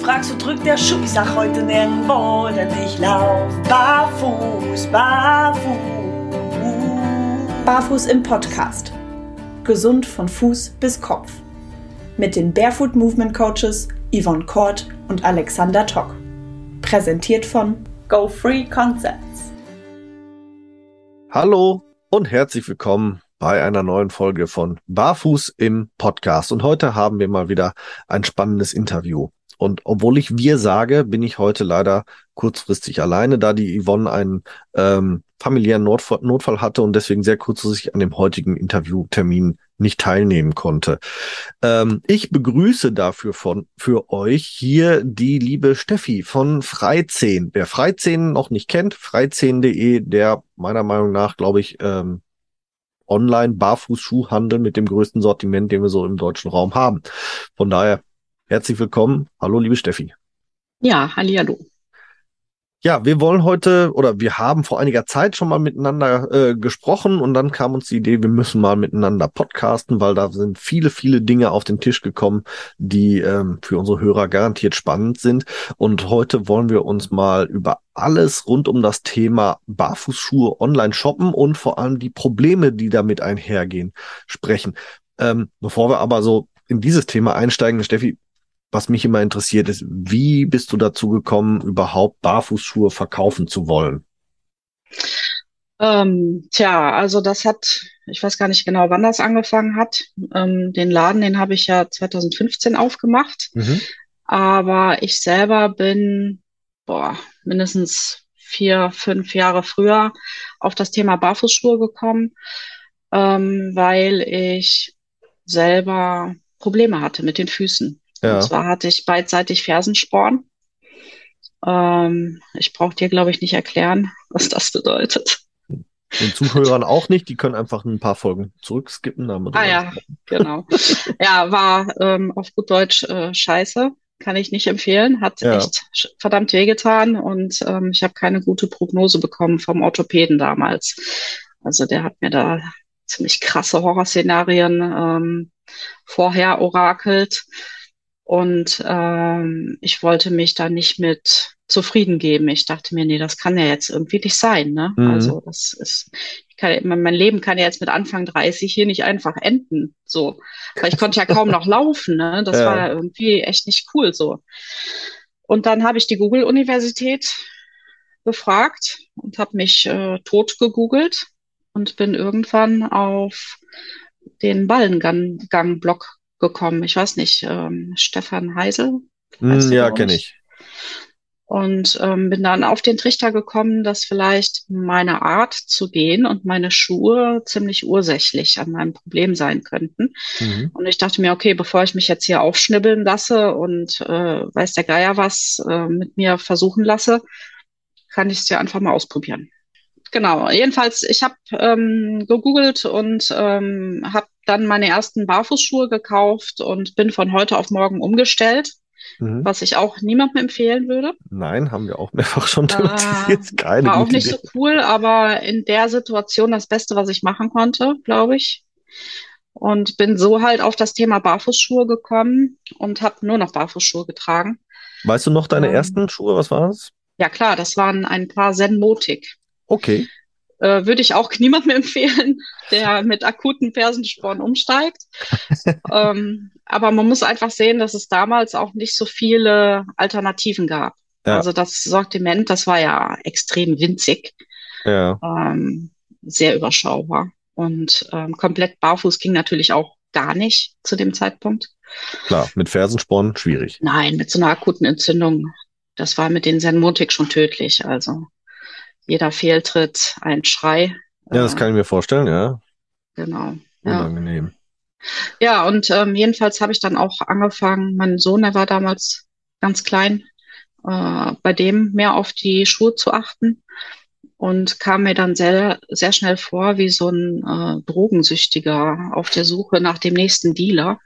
fragst, wo drückt der Schuh? Ich sag heute nirgendwo, denn ich lauf barfuß, barfuß. Barfuß im Podcast. Gesund von Fuß bis Kopf. Mit den Barefoot Movement Coaches Yvonne Kort und Alexander Tock. Präsentiert von Go Free Concepts. Hallo und herzlich willkommen bei einer neuen Folge von Barfuß im Podcast. Und heute haben wir mal wieder ein spannendes Interview. Und obwohl ich wir sage, bin ich heute leider kurzfristig alleine, da die Yvonne einen ähm, familiären Notfall, Notfall hatte und deswegen sehr kurzfristig an dem heutigen Interviewtermin nicht teilnehmen konnte. Ähm, ich begrüße dafür von für euch hier die liebe Steffi von Freizehn. Wer Freizehn noch nicht kennt, freizehn.de, der meiner Meinung nach, glaube ich, ähm, Online-Barfußschuhhandel mit dem größten Sortiment, den wir so im deutschen Raum haben. Von daher herzlich willkommen. Hallo, liebe Steffi. Ja, hallo. Ja, wir wollen heute oder wir haben vor einiger Zeit schon mal miteinander äh, gesprochen und dann kam uns die Idee, wir müssen mal miteinander podcasten, weil da sind viele, viele Dinge auf den Tisch gekommen, die ähm, für unsere Hörer garantiert spannend sind. Und heute wollen wir uns mal über alles rund um das Thema Barfußschuhe online shoppen und vor allem die Probleme, die damit einhergehen, sprechen. Ähm, bevor wir aber so in dieses Thema einsteigen, Steffi, was mich immer interessiert ist, wie bist du dazu gekommen, überhaupt Barfußschuhe verkaufen zu wollen? Ähm, tja, also das hat, ich weiß gar nicht genau, wann das angefangen hat. Ähm, den Laden, den habe ich ja 2015 aufgemacht. Mhm. Aber ich selber bin, boah, mindestens vier, fünf Jahre früher auf das Thema Barfußschuhe gekommen, ähm, weil ich selber Probleme hatte mit den Füßen. Ja. Und zwar hatte ich beidseitig Fersensporn. Ähm, ich brauche dir, glaube ich, nicht erklären, was das bedeutet. Den Zuhörern auch nicht, die können einfach ein paar Folgen zurückskippen. ah ja, genau. ja, war ähm, auf gut Deutsch äh, scheiße. Kann ich nicht empfehlen. Hat ja. echt verdammt wehgetan und ähm, ich habe keine gute Prognose bekommen vom Orthopäden damals. Also der hat mir da ziemlich krasse Horrorszenarien ähm, vorher orakelt. Und ähm, ich wollte mich da nicht mit zufrieden geben. Ich dachte mir, nee, das kann ja jetzt irgendwie nicht sein. Ne? Mhm. Also das ist, ich kann, mein Leben kann ja jetzt mit Anfang 30 hier nicht einfach enden. So, weil ich konnte ja kaum noch laufen. Ne? Das ja. war ja irgendwie echt nicht cool so. Und dann habe ich die Google-Universität befragt und habe mich äh, tot gegoogelt und bin irgendwann auf den Ballengang-Blog gekommen. Ich weiß nicht, ähm, Stefan Heisel? Mm, ja, kenne ich. Und ähm, bin dann auf den Trichter gekommen, dass vielleicht meine Art zu gehen und meine Schuhe ziemlich ursächlich an meinem Problem sein könnten. Mhm. Und ich dachte mir, okay, bevor ich mich jetzt hier aufschnibbeln lasse und äh, weiß der Geier was äh, mit mir versuchen lasse, kann ich es ja einfach mal ausprobieren. Genau, jedenfalls, ich habe ähm, gegoogelt und ähm, habe dann meine ersten Barfußschuhe gekauft und bin von heute auf morgen umgestellt, mhm. was ich auch niemandem empfehlen würde. Nein, haben wir auch mehrfach schon thematisiert. Äh, Keine war auch nicht Idee. so cool, aber in der Situation das Beste, was ich machen konnte, glaube ich. Und bin so halt auf das Thema Barfußschuhe gekommen und habe nur noch Barfußschuhe getragen. Weißt du noch deine ähm, ersten Schuhe? Was war das? Ja klar, das waren ein paar Zen Motik. Okay. Äh, würde ich auch niemandem empfehlen, der mit akuten Fersensporn umsteigt. ähm, aber man muss einfach sehen, dass es damals auch nicht so viele Alternativen gab. Ja. Also das Sortiment, das war ja extrem winzig. Ja. Ähm, sehr überschaubar. Und ähm, komplett barfuß ging natürlich auch gar nicht zu dem Zeitpunkt. Klar, mit Fersensporn schwierig. Nein, mit so einer akuten Entzündung. Das war mit den Senmotik schon tödlich. Also jeder Fehltritt ein Schrei. Ja, das kann ich mir vorstellen, ja. Genau. Unangenehm. Ja, ja und ähm, jedenfalls habe ich dann auch angefangen, mein Sohn, der war damals ganz klein, äh, bei dem mehr auf die Schuhe zu achten und kam mir dann sehr, sehr schnell vor wie so ein äh, Drogensüchtiger auf der Suche nach dem nächsten Dealer,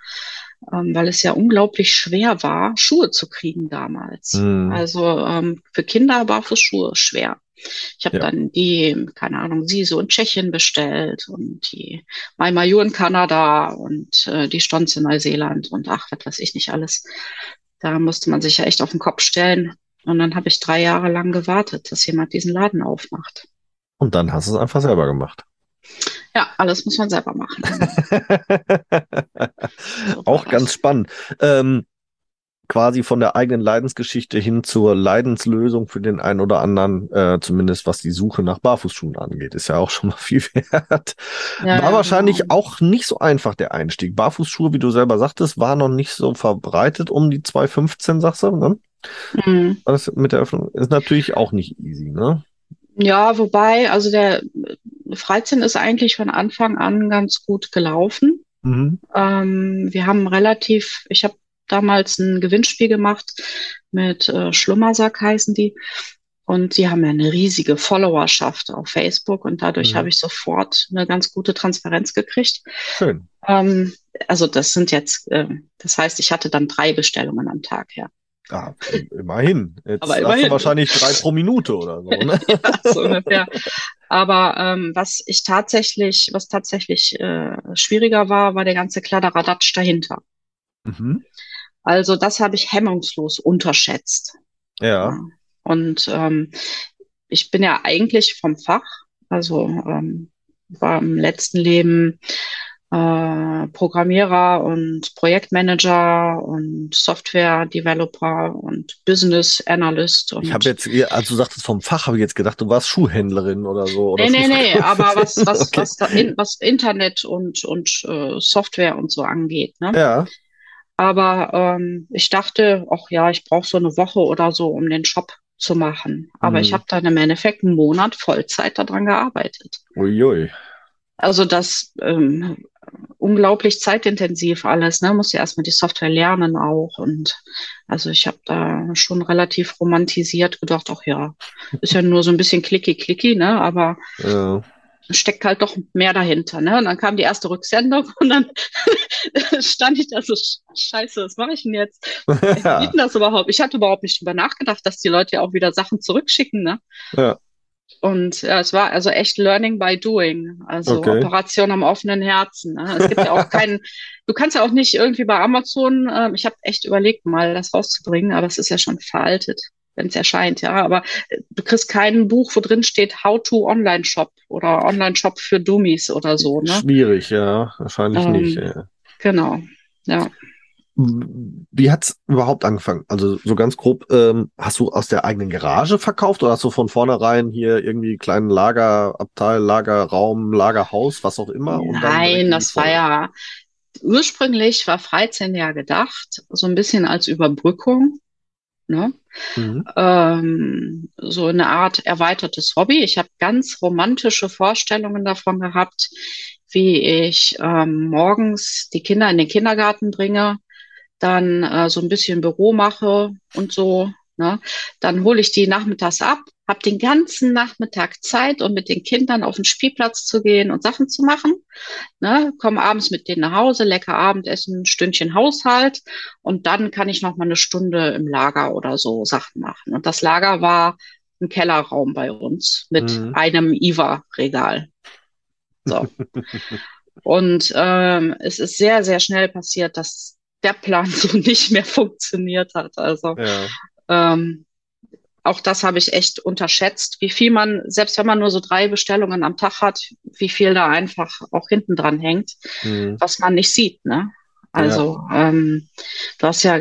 ähm, weil es ja unglaublich schwer war, Schuhe zu kriegen damals. Mhm. Also ähm, für Kinder Barfußschuhe schwer. Ich habe ja. dann die, keine Ahnung, sie so in Tschechien bestellt und die Mai Mayu in Kanada und äh, die Stonz in Neuseeland und ach, was weiß ich nicht alles. Da musste man sich ja echt auf den Kopf stellen. Und dann habe ich drei Jahre lang gewartet, dass jemand diesen Laden aufmacht. Und dann hast du es einfach selber gemacht. Ja, alles muss man selber machen. Auch ganz spannend. Ähm, quasi von der eigenen Leidensgeschichte hin zur Leidenslösung für den einen oder anderen, äh, zumindest was die Suche nach Barfußschuhen angeht, ist ja auch schon mal viel wert. Ja, war ja, wahrscheinlich genau. auch nicht so einfach der Einstieg. Barfußschuhe, wie du selber sagtest, war noch nicht so verbreitet um die 215, sagst du, ne? Mhm. Das mit der Öffnung ist natürlich auch nicht easy, ne? Ja, wobei, also der Freizeit ist eigentlich von Anfang an ganz gut gelaufen. Mhm. Ähm, wir haben relativ, ich habe damals ein Gewinnspiel gemacht mit äh, Schlummersack heißen die. Und die haben ja eine riesige Followerschaft auf Facebook und dadurch mhm. habe ich sofort eine ganz gute Transparenz gekriegt. Schön. Ähm, also das sind jetzt, äh, das heißt, ich hatte dann drei Bestellungen am Tag, ja. Ah, immerhin. Jetzt Aber immerhin. wahrscheinlich drei pro Minute oder so, ne? ja, so ungefähr. Aber ähm, was ich tatsächlich, was tatsächlich äh, schwieriger war, war der ganze Kladderadatsch dahinter. Mhm. Also das habe ich hemmungslos unterschätzt. Ja. Und ähm, ich bin ja eigentlich vom Fach, also ähm, war im letzten Leben äh, Programmierer und Projektmanager und Software-Developer und Business Analyst. Und ich habe jetzt, als du sagtest vom Fach, habe ich jetzt gedacht, du warst Schuhhändlerin oder so. Oder nee, nee, nee, aber was, was, okay. was, in, was Internet und, und äh, Software und so angeht. Ne? Ja. Aber ähm, ich dachte, ach ja, ich brauche so eine Woche oder so, um den Shop zu machen. Aber mhm. ich habe dann im Endeffekt einen Monat Vollzeit daran gearbeitet. Uiui. Also das ähm, unglaublich zeitintensiv alles, ne? Muss ja erstmal die Software lernen auch. Und also ich habe da schon relativ romantisiert gedacht, ach ja, ist ja nur so ein bisschen klicky klicky, ne? Aber ja steckt halt doch mehr dahinter. Ne? Und dann kam die erste Rücksendung und dann stand ich da so, scheiße, was mache ich denn jetzt? Wie geht denn das überhaupt? Ich hatte überhaupt nicht drüber nachgedacht, dass die Leute ja auch wieder Sachen zurückschicken. Ne? Ja. Und ja, es war also echt Learning by Doing, also okay. Operation am offenen Herzen. Ne? Es gibt ja auch keinen, du kannst ja auch nicht irgendwie bei Amazon, äh, ich habe echt überlegt, mal das rauszubringen, aber es ist ja schon veraltet wenn es erscheint, ja. Aber äh, du kriegst kein Buch, wo drin steht How to Online Shop oder Online Shop für Dummies oder so. Ne? Schwierig, ja, wahrscheinlich ähm, nicht. Ja. Genau, ja. Wie hat's überhaupt angefangen? Also so ganz grob, ähm, hast du aus der eigenen Garage verkauft oder hast du von vornherein hier irgendwie kleinen Lagerabteil, Lagerraum, Lagerhaus, was auch immer? Nein, das war ja ursprünglich war Freizeit ja gedacht, so ein bisschen als Überbrückung Ne? Mhm. Ähm, so eine Art erweitertes Hobby. Ich habe ganz romantische Vorstellungen davon gehabt, wie ich ähm, morgens die Kinder in den Kindergarten bringe, dann äh, so ein bisschen Büro mache und so. Ne? Dann hole ich die nachmittags ab, habe den ganzen Nachmittag Zeit, um mit den Kindern auf den Spielplatz zu gehen und Sachen zu machen. Ne? Komme abends mit denen nach Hause, lecker Abendessen, Stündchen Haushalt und dann kann ich noch mal eine Stunde im Lager oder so Sachen machen. Und das Lager war ein Kellerraum bei uns mit mhm. einem IVA-Regal. So. und ähm, es ist sehr, sehr schnell passiert, dass der Plan so nicht mehr funktioniert hat. Also ja. ähm, auch das habe ich echt unterschätzt, wie viel man, selbst wenn man nur so drei Bestellungen am Tag hat, wie viel da einfach auch hinten dran hängt, mhm. was man nicht sieht. Ne? Also ja. ähm, du hast ja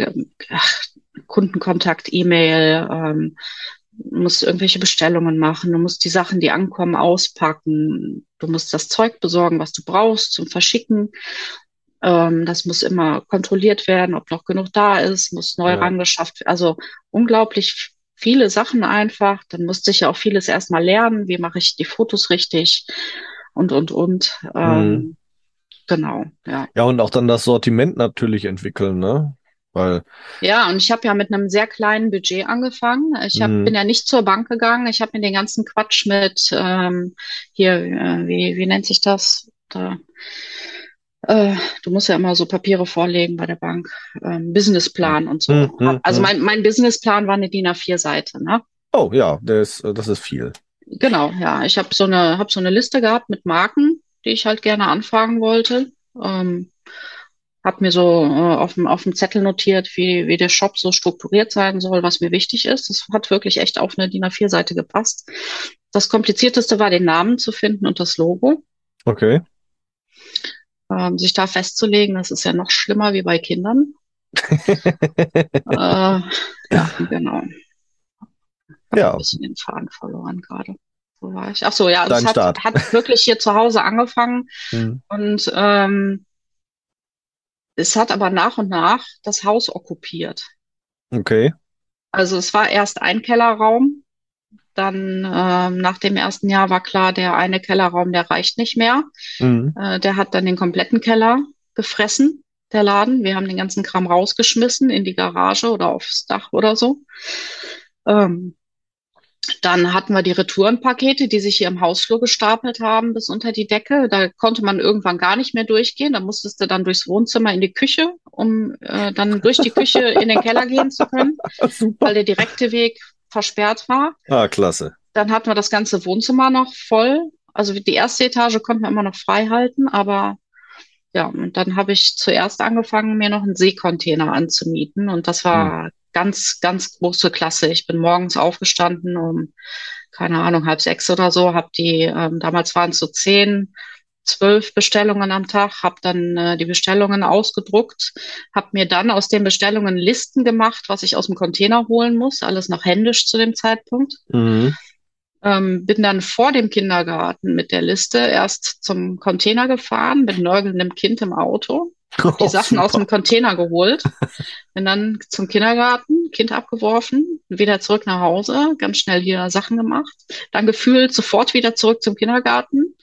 ach, Kundenkontakt, E-Mail, ähm, musst irgendwelche Bestellungen machen, du musst die Sachen, die ankommen, auspacken, du musst das Zeug besorgen, was du brauchst zum Verschicken. Ähm, das muss immer kontrolliert werden, ob noch genug da ist, muss neu ja. rangeschafft werden. Also unglaublich viele Sachen einfach. Dann musste ich ja auch vieles erstmal lernen. Wie mache ich die Fotos richtig? Und, und, und. Ähm, mhm. Genau, ja. Ja, und auch dann das Sortiment natürlich entwickeln, ne? Weil ja, und ich habe ja mit einem sehr kleinen Budget angefangen. Ich hab, mhm. bin ja nicht zur Bank gegangen. Ich habe mir den ganzen Quatsch mit ähm, hier, äh, wie, wie nennt sich das? Da, äh, du musst ja immer so Papiere vorlegen bei der Bank, ähm, Businessplan und so. Mhm, also mein, mein Businessplan war eine DIN A4-Seite, ne? Oh ja, das, das ist viel. Genau, ja. Ich habe so eine, hab so eine Liste gehabt mit Marken, die ich halt gerne anfragen wollte. Ähm, habe mir so äh, auf, dem, auf dem Zettel notiert, wie, wie der Shop so strukturiert sein soll, was mir wichtig ist. Das hat wirklich echt auf eine DIN A4-Seite gepasst. Das komplizierteste war, den Namen zu finden und das Logo. Okay. Ähm, sich da festzulegen, das ist ja noch schlimmer wie bei Kindern. äh, ja, genau. Hab Ja. Ein bisschen den Faden verloren gerade. Wo war ich? Ach so, ja, Dein es hat, hat wirklich hier zu Hause angefangen Hm. und ähm, es hat aber nach und nach das Haus okkupiert. Okay. Also es war erst ein Kellerraum, dann ähm, nach dem ersten Jahr war klar, der eine Kellerraum, der reicht nicht mehr. Mhm. Äh, der hat dann den kompletten Keller gefressen, der Laden. Wir haben den ganzen Kram rausgeschmissen in die Garage oder aufs Dach oder so. Ähm, dann hatten wir die Retourenpakete, die sich hier im Hausflur gestapelt haben bis unter die Decke. Da konnte man irgendwann gar nicht mehr durchgehen. Da musstest du dann durchs Wohnzimmer in die Küche, um äh, dann durch die Küche in den Keller gehen zu können, Super. weil der direkte Weg versperrt war. Ah, klasse. Dann hatten wir das ganze Wohnzimmer noch voll. Also die erste Etage konnten wir immer noch frei halten, aber ja, und dann habe ich zuerst angefangen, mir noch einen Seekontainer anzumieten und das war ganz, ganz große Klasse. Ich bin morgens aufgestanden um, keine Ahnung, halb sechs oder so, habe die, ähm, damals waren es so zehn, zwölf Bestellungen am Tag, habe dann äh, die Bestellungen ausgedruckt, habe mir dann aus den Bestellungen Listen gemacht, was ich aus dem Container holen muss, alles noch händisch zu dem Zeitpunkt. Mhm. Ähm, bin dann vor dem Kindergarten mit der Liste erst zum Container gefahren, mit nörgelndem Kind im Auto, die Oh, Sachen aus dem super. Container geholt, bin dann zum Kindergarten, Kind abgeworfen, wieder zurück nach Hause, ganz schnell wieder Sachen gemacht, dann gefühlt sofort wieder zurück zum Kindergarten,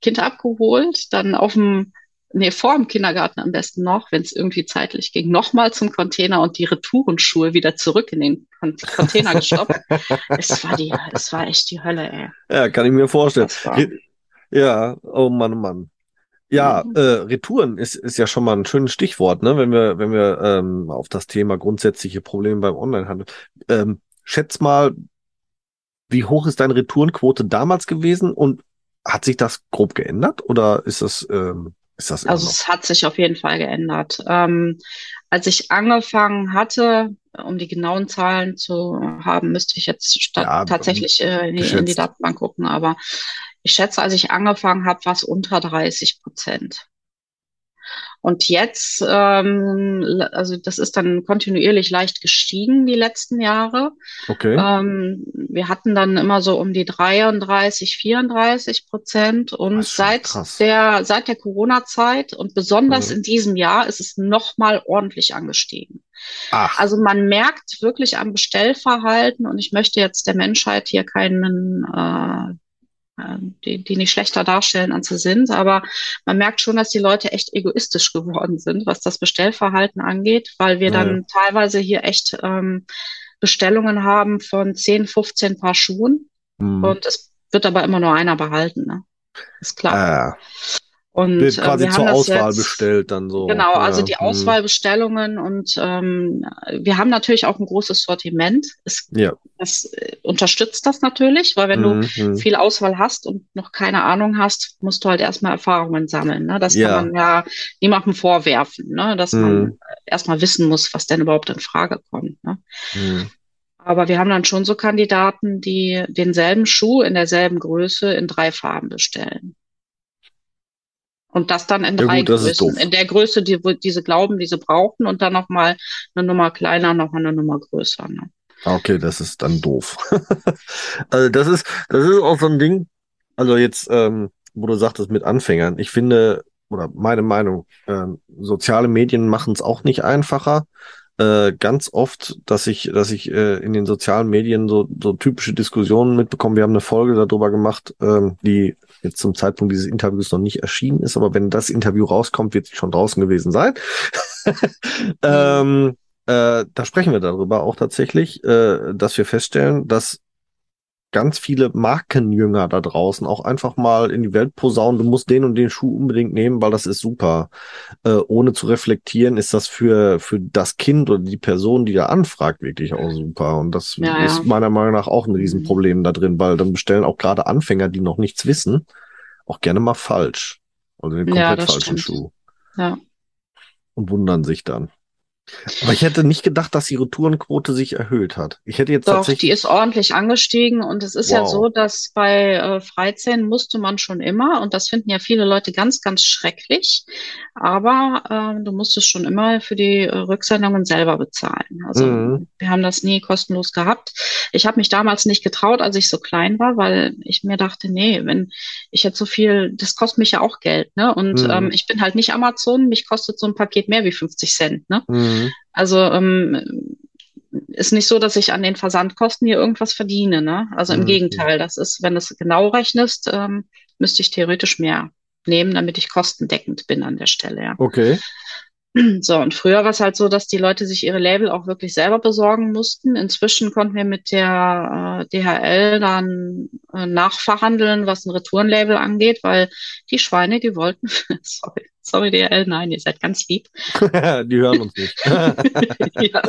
Kind abgeholt, dann auf dem, nee, vor dem Kindergarten am besten noch, wenn es irgendwie zeitlich ging, nochmal zum Container und die Retourenschuhe wieder zurück in den Con Container gestoppt. es war die, es war echt die Hölle, ey. Ja, kann ich mir vorstellen. Ja, oh Mann, oh Mann. Ja, Mhm. äh, Retouren ist, ist ja schon mal ein schönes Stichwort, ne? Wenn wir, wenn wir ähm, auf das Thema grundsätzliche Probleme beim Onlinehandel. Ähm, schätz mal, wie hoch ist deine Retourenquote damals gewesen und hat sich das grob geändert oder ist das, ähm, ist das Also es hat sich auf jeden Fall geändert. Ähm, als ich angefangen hatte, um die genauen Zahlen zu haben, müsste ich jetzt Ja, tatsächlich äh, in, die, in die. Datenbank gucken. Aber ich schätze, als ich angefangen habe, war es unter 30 Prozent. Und jetzt, ähm, also das ist dann kontinuierlich leicht gestiegen die letzten Jahre. Okay. Ähm, wir hatten dann immer so um die 33, 34 Prozent und seit krass. der, seit der Corona-Zeit und besonders Mhm. in diesem Jahr ist es nochmal ordentlich angestiegen. Ach, Also man merkt wirklich am Bestellverhalten und ich möchte jetzt der Menschheit hier keinen, äh, die, die nicht schlechter darstellen, als sie sind, aber man merkt schon, dass die Leute echt egoistisch geworden sind, was das Bestellverhalten angeht, weil wir Ja, dann teilweise hier echt ähm, Bestellungen haben von 10, 15 Paar Schuhen hm. und es wird aber immer nur einer behalten, ne? Ist klar. äh, Und wird äh, quasi wir haben zur Auswahl jetzt, bestellt dann so. Genau, also Ja, die hm. Auswahlbestellungen und ähm, wir haben natürlich auch ein großes Sortiment. Es, Ja. das äh, unterstützt das natürlich, weil wenn du Hm, hm. viel Auswahl hast und noch keine Ahnung hast, musst du halt erstmal Erfahrungen sammeln. Ne? Das Ja. kann man ja niemandem vorwerfen, ne? dass man Mhm. erstmal wissen muss, was denn überhaupt in Frage kommt. Ne? Hm. Aber wir haben dann schon so Kandidaten, die denselben Schuh in derselben Größe in drei Farben bestellen. Und das dann in Ja drei gut, Größen. In der Größe, die, die sie glauben, die sie brauchen und dann nochmal eine Nummer kleiner, nochmal eine Nummer größer. Ne? Okay, das ist dann doof. Also das ist, das ist auch so ein Ding, also jetzt, ähm, wo du sagtest mit Anfängern, ich finde, oder meine Meinung, ähm, soziale Medien machen es auch nicht einfacher. Äh, ganz oft, dass ich, dass ich äh, in den sozialen Medien so, so typische Diskussionen mitbekomme. Wir haben eine Folge darüber gemacht, ähm, die jetzt zum Zeitpunkt dieses Interviews noch nicht erschienen ist, aber wenn das Interview rauskommt, wird sie schon draußen gewesen sein. ähm, äh, da sprechen wir darüber auch tatsächlich, äh, dass wir feststellen, dass ganz viele Markenjünger da draußen auch einfach mal in die Welt posaunen, du musst den und den Schuh unbedingt nehmen, weil das ist super. Äh, ohne zu reflektieren, ist das für, für das Kind oder die Person, die da anfragt, wirklich auch super. Und das Ja, ja. ist meiner Meinung nach auch ein Riesenproblem da drin, weil dann bestellen auch gerade Anfänger, die noch nichts wissen, auch gerne mal falsch. Also den Ja, komplett das falschen stimmt. Schuh. Ja. Und wundern sich dann. Aber ich hätte nicht gedacht, dass die Retourenquote sich erhöht hat. Ich hätte jetzt Doch, tatsächlich. die ist ordentlich angestiegen und es ist ja Wow. so, dass bei äh, Freizähnen musste man schon immer und das finden ja viele Leute ganz, ganz schrecklich. Aber ähm, du musstest schon immer für die äh, Rücksendungen selber bezahlen. Also Mhm. wir haben das nie kostenlos gehabt. Ich habe mich damals nicht getraut, als ich so klein war, weil ich mir dachte, nee, wenn ich jetzt so viel, das kostet mich ja auch Geld, ne? Und Mhm. ähm, ich bin halt nicht Amazon, mich kostet so ein Paket mehr wie 50 Cent, ne? Mhm. Also ähm, ist nicht so, dass ich an den Versandkosten hier irgendwas verdiene, ne? Also im Mhm. Gegenteil, das ist, wenn du es genau rechnest, ähm, müsste ich theoretisch mehr nehmen, damit ich kostendeckend bin an der Stelle, ja. Okay. So, und früher war es halt so, dass die Leute sich ihre Label auch wirklich selber besorgen mussten. Inzwischen konnten wir mit der äh, DHL dann äh, nachverhandeln, was ein Retourenlabel angeht, weil die Schweine, die wollten, sorry, sorry DHL, nein, ihr seid ganz lieb. die hören uns nicht. ja.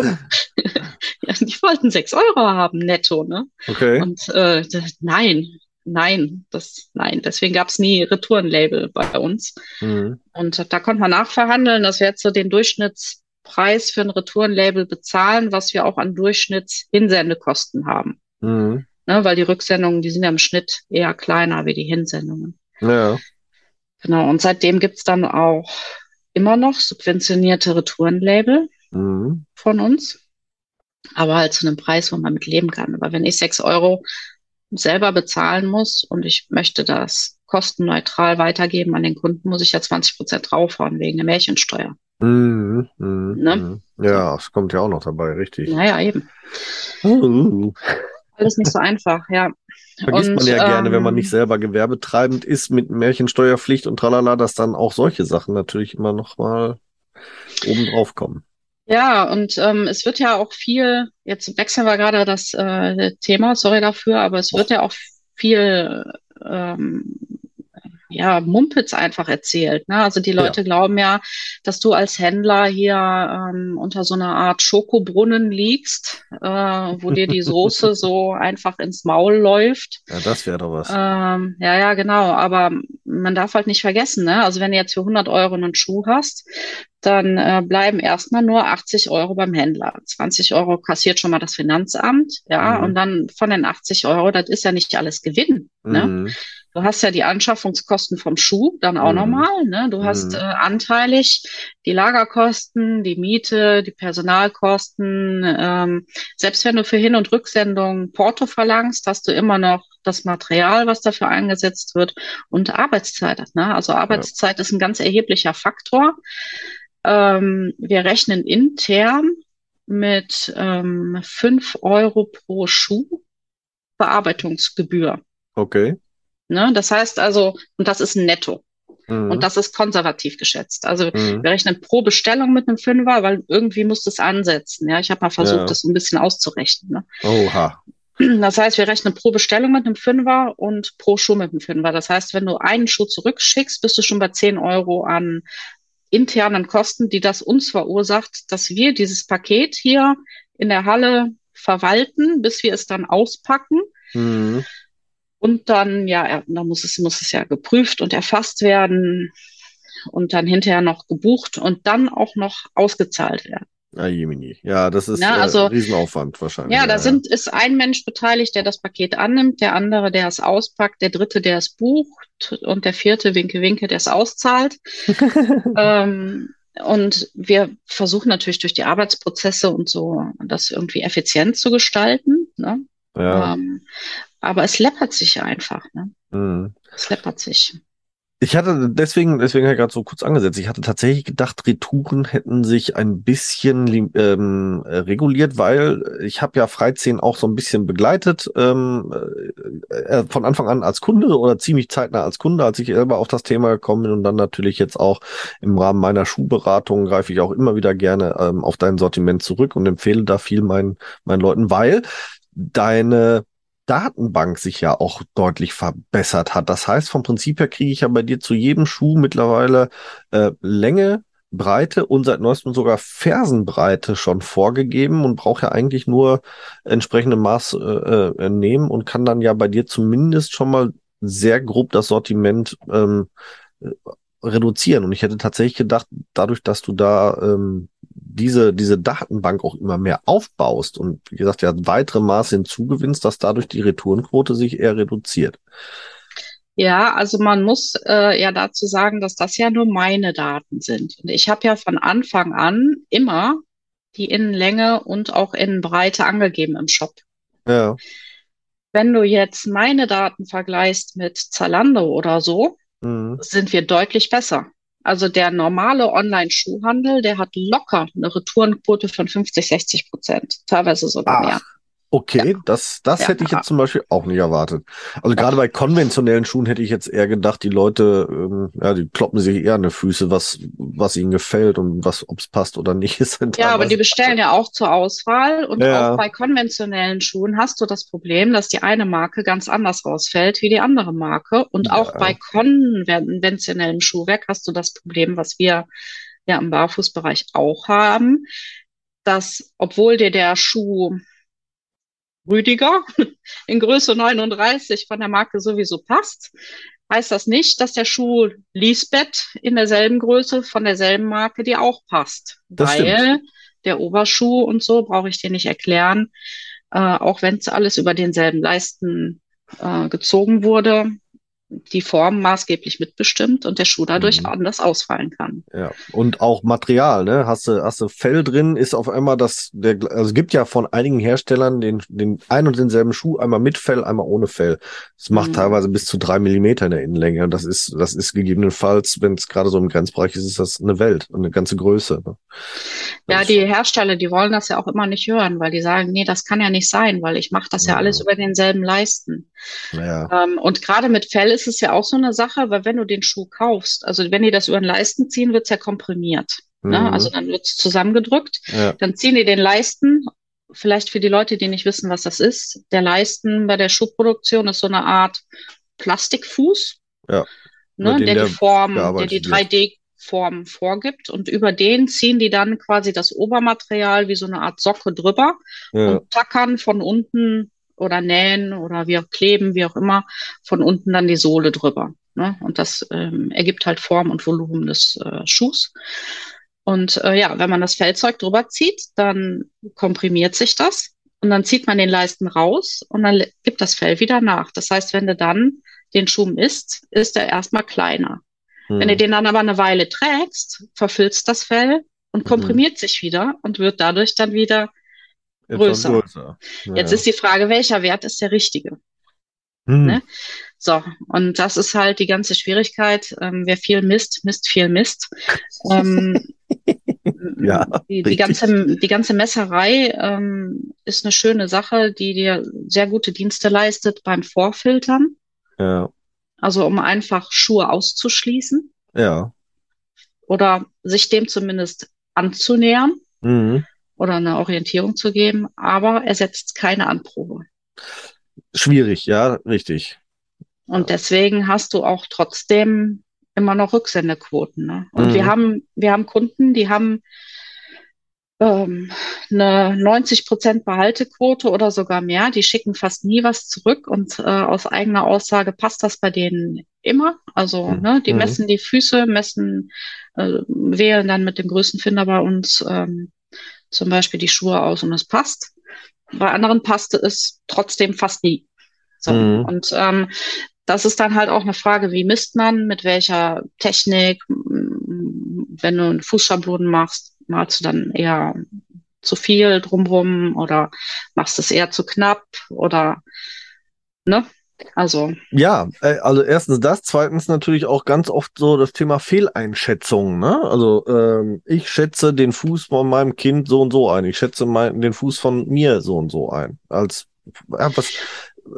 ja, die wollten sechs Euro haben netto, ne? okay. Und äh, nein, nein, das, nein, deswegen gab es nie Retourenlabel bei uns. Mhm. Und da konnte man nachverhandeln, dass wir jetzt so den Durchschnittspreis für ein Retourenlabel bezahlen, was wir auch an Durchschnittshinsendekosten haben. Mhm. Ne, weil die Rücksendungen, die sind ja im Schnitt eher kleiner wie die Hinsendungen. Ja. Genau, und seitdem gibt's dann auch immer noch subventionierte Retourenlabel Mhm. von uns, aber halt zu einem Preis, wo man mit leben kann. Aber wenn ich sechs Euro selber bezahlen muss und ich möchte das kostenneutral weitergeben an den Kunden, muss ich ja 20 Prozent draufhauen wegen der Märchensteuer. Mhm. Mhm. Ne? Mhm. Ja, es kommt ja auch noch dabei, richtig. Naja, eben. Uh. Alles nicht so einfach, ja. Vergisst Und, man ja gerne, wenn man ähm, nicht selber gewerbetreibend ist mit Märchensteuerpflicht und tralala, dass dann auch solche Sachen natürlich immer noch mal oben drauf kommen. Ja, und ähm, es wird ja auch viel, jetzt wechseln wir gerade das äh, Thema, sorry dafür, aber es wird ja auch viel ähm, ja, Mumpitz einfach erzählt. Ne? Also die Leute glauben ja, dass du als Händler hier ähm, unter so einer Art Schokobrunnen liegst, äh, wo dir die Soße so einfach ins Maul läuft. Ja, das wäre doch was. Ähm, ja, ja, genau. Aber man darf halt nicht vergessen, ne? Also wenn du jetzt für 100 Euro einen Schuh hast, dann äh, bleiben erstmal nur 80 Euro beim Händler. 20 Euro kassiert schon mal das Finanzamt, ja, Mhm. und dann von den 80 Euro, das ist ja nicht alles Gewinn, ne? Du hast ja die Anschaffungskosten vom Schuh dann auch Mhm. nochmal, ne? Du hast Mhm. äh, anteilig die Lagerkosten, die Miete, die Personalkosten. Ähm, selbst wenn du für Hin- und Rücksendung Porto verlangst, hast du immer noch das Material, was dafür eingesetzt wird und Arbeitszeit. Ne? Also Arbeitszeit ist ein ganz erheblicher Faktor. Ähm, wir rechnen intern mit ähm, 5 Euro pro Schuh Bearbeitungsgebühr. Okay. Ne? Das heißt also, und das ist Netto. Mhm. Und das ist konservativ geschätzt. Also Mhm. wir rechnen pro Bestellung mit einem Fünfer, weil irgendwie muss das ansetzen. Ja, ich habe mal versucht, Ja. das ein bisschen auszurechnen. Ne? Oha. Das heißt, wir rechnen pro Bestellung mit einem Fünfer und pro Schuh mit einem Fünfer. Das heißt, wenn du einen Schuh zurückschickst, bist du schon bei 10 Euro an internen Kosten, die das uns verursacht, dass wir dieses Paket hier in der Halle verwalten, bis wir es dann auspacken. Mhm. Und dann, ja, dann muss es, muss es ja geprüft und erfasst werden und dann hinterher noch gebucht und dann auch noch ausgezahlt werden. Ah, Jemini. Ja, das ist Na, äh, also- Riesenaufwand wahrscheinlich. Ja, da sind, ist ein Mensch beteiligt, der das Paket annimmt, der andere, der es auspackt, der dritte, der es bucht und der vierte, Winke, Winke, der es auszahlt. ähm, und wir versuchen natürlich durch die Arbeitsprozesse und so das irgendwie effizient zu gestalten. Ne? Ja. Ähm, aber es läppert sich einfach. Ne? Mhm. Es läppert sich. Ich hatte deswegen, deswegen habe ich gerade so kurz angesetzt. Ich hatte tatsächlich gedacht, Retouren hätten sich ein bisschen ähm, äh, reguliert, weil ich habe ja Freizehn auch so ein bisschen begleitet, ähm, äh, äh, von Anfang an als Kunde oder ziemlich zeitnah als Kunde, als ich selber auf das Thema gekommen bin und dann natürlich jetzt auch im Rahmen meiner Schuhberatung greife ich auch immer wieder gerne ähm, auf dein Sortiment zurück und empfehle da viel meinen meinen Leuten, weil deine Datenbank sich ja auch deutlich verbessert hat. Das heißt, vom Prinzip her kriege ich ja bei dir zu jedem Schuh mittlerweile äh, Länge, Breite und seit neuestem sogar Fersenbreite schon vorgegeben und brauche ja eigentlich nur entsprechende Maß äh, äh, nehmen und kann dann ja bei dir zumindest schon mal sehr grob das Sortiment ähm, reduzieren. Und ich hätte tatsächlich gedacht, dadurch, dass du da ähm, diese, diese Datenbank auch immer mehr aufbaust und wie gesagt, ja, weitere Maße hinzugewinnst, dass dadurch die Retourenquote sich eher reduziert. Ja, also man muss äh, ja dazu sagen, dass das ja nur meine Daten sind. Und ich habe ja von Anfang an immer die Innenlänge und auch Innenbreite angegeben im Shop. Ja. Wenn du jetzt meine Daten vergleichst mit Zalando oder so, mhm. sind wir deutlich besser. Also der normale Online-Schuhhandel, der hat locker eine Retourenquote von 50, 60 Prozent, teilweise sogar Ach. mehr. Okay, ja. das, das ja. hätte ich jetzt zum Beispiel auch nicht erwartet. Also gerade bei konventionellen Schuhen hätte ich jetzt eher gedacht, die Leute, ähm, ja, die kloppen sich eher an die Füße, was, was ihnen gefällt und was, ob es passt oder nicht ist. Ja, aber die bestellen ja auch zur Auswahl und ja. auch bei konventionellen Schuhen hast du das Problem, dass die eine Marke ganz anders rausfällt wie die andere Marke. Und auch bei konventionellem Schuhwerk hast du das Problem, was wir ja im Barfußbereich auch haben, dass obwohl dir der Schuh Rüdiger in Größe 39 von der Marke sowieso passt, heißt das nicht, dass der Schuh Lisbeth in derselben Größe von derselben Marke dir auch passt. Das weil stimmt. der Oberschuh und so brauche ich dir nicht erklären, äh, auch wenn es alles über denselben Leisten äh, gezogen wurde, die Form maßgeblich mitbestimmt und der Schuh dadurch mhm. anders ausfallen kann. Ja, und auch Material, ne? Hast du, hast du Fell drin, ist auf einmal das, der, also es gibt ja von einigen Herstellern den, den ein und denselben Schuh, einmal mit Fell, einmal ohne Fell. Das macht mhm. teilweise bis zu drei Millimeter in der Innenlänge. Das ist, das ist gegebenenfalls, wenn es gerade so im Grenzbereich ist, ist das eine Welt, eine ganze Größe. Ne? Ja, die Hersteller, die wollen das ja auch immer nicht hören, weil die sagen, nee, das kann ja nicht sein, weil ich mache das ja, ja alles über denselben Leisten. Ja. Ähm, und gerade mit Fell ist es ja auch so eine Sache, weil wenn du den Schuh kaufst, also wenn die das über den Leisten ziehen, wird's ja komprimiert. Ne? Mhm. Ne? Also dann wird's zusammengedrückt. Ja. Dann ziehen die den Leisten. Vielleicht für die Leute, die nicht wissen, was das ist. Der Leisten bei der Schuhproduktion ist so eine Art Plastikfuß, ja. ne, der, der die Form, der die 3D Form vorgibt und über den ziehen die dann quasi das Obermaterial wie so eine Art Socke drüber ja. und tackern von unten oder nähen oder wie auch kleben, wie auch immer, von unten dann die Sohle drüber. Ne? Und das ähm, ergibt halt Form und Volumen des äh, Schuhs. Und äh, ja, wenn man das Fellzeug drüber zieht, dann komprimiert sich das und dann zieht man den Leisten raus und dann gibt das Fell wieder nach. Das heißt, wenn du dann den Schuh misst, ist er erstmal kleiner. Hm. Wenn du den dann aber eine Weile trägst, verfilzt das Fell und mhm. komprimiert hm. sich wieder und wird dadurch dann wieder größer. größer. Ja. Jetzt ist die Frage, welcher Wert ist der richtige? Hm. Ne? So, und das ist halt die ganze Schwierigkeit. Ähm, wer viel misst, misst viel Mist. ähm, ja, die, die, ganze, die ganze Messerei ähm, ist eine schöne Sache, die dir sehr gute Dienste leistet beim Vorfiltern. Ja. Also um einfach Schuhe auszuschließen. Ja. Oder sich dem zumindest anzunähern. Mhm oder eine Orientierung zu geben, aber er setzt keine Anprobe. Schwierig, ja, richtig. Und deswegen hast du auch trotzdem immer noch Rücksendequoten. Ne? Und mhm. wir haben, wir haben Kunden, die haben ähm, eine 90 Prozent Behaltequote oder sogar mehr. Die schicken fast nie was zurück und äh, aus eigener Aussage passt das bei denen immer. Also mhm. ne, die mhm. messen die Füße, messen, äh, wählen dann mit dem größten Finder bei uns ähm, zum Beispiel die Schuhe aus und es passt. Bei anderen passte es trotzdem fast nie. So, mhm. Und ähm, das ist dann halt auch eine Frage, wie misst man, mit welcher Technik, wenn du einen Fußschablonen machst, malst du dann eher zu viel drumrum oder machst es eher zu knapp oder ne? Also. Ja, äh, also erstens das, zweitens natürlich auch ganz oft so das Thema Fehleinschätzung. Ne? Also ähm, ich schätze den Fuß von meinem Kind so und so ein. Ich schätze mein, den Fuß von mir so und so ein. Als ja, was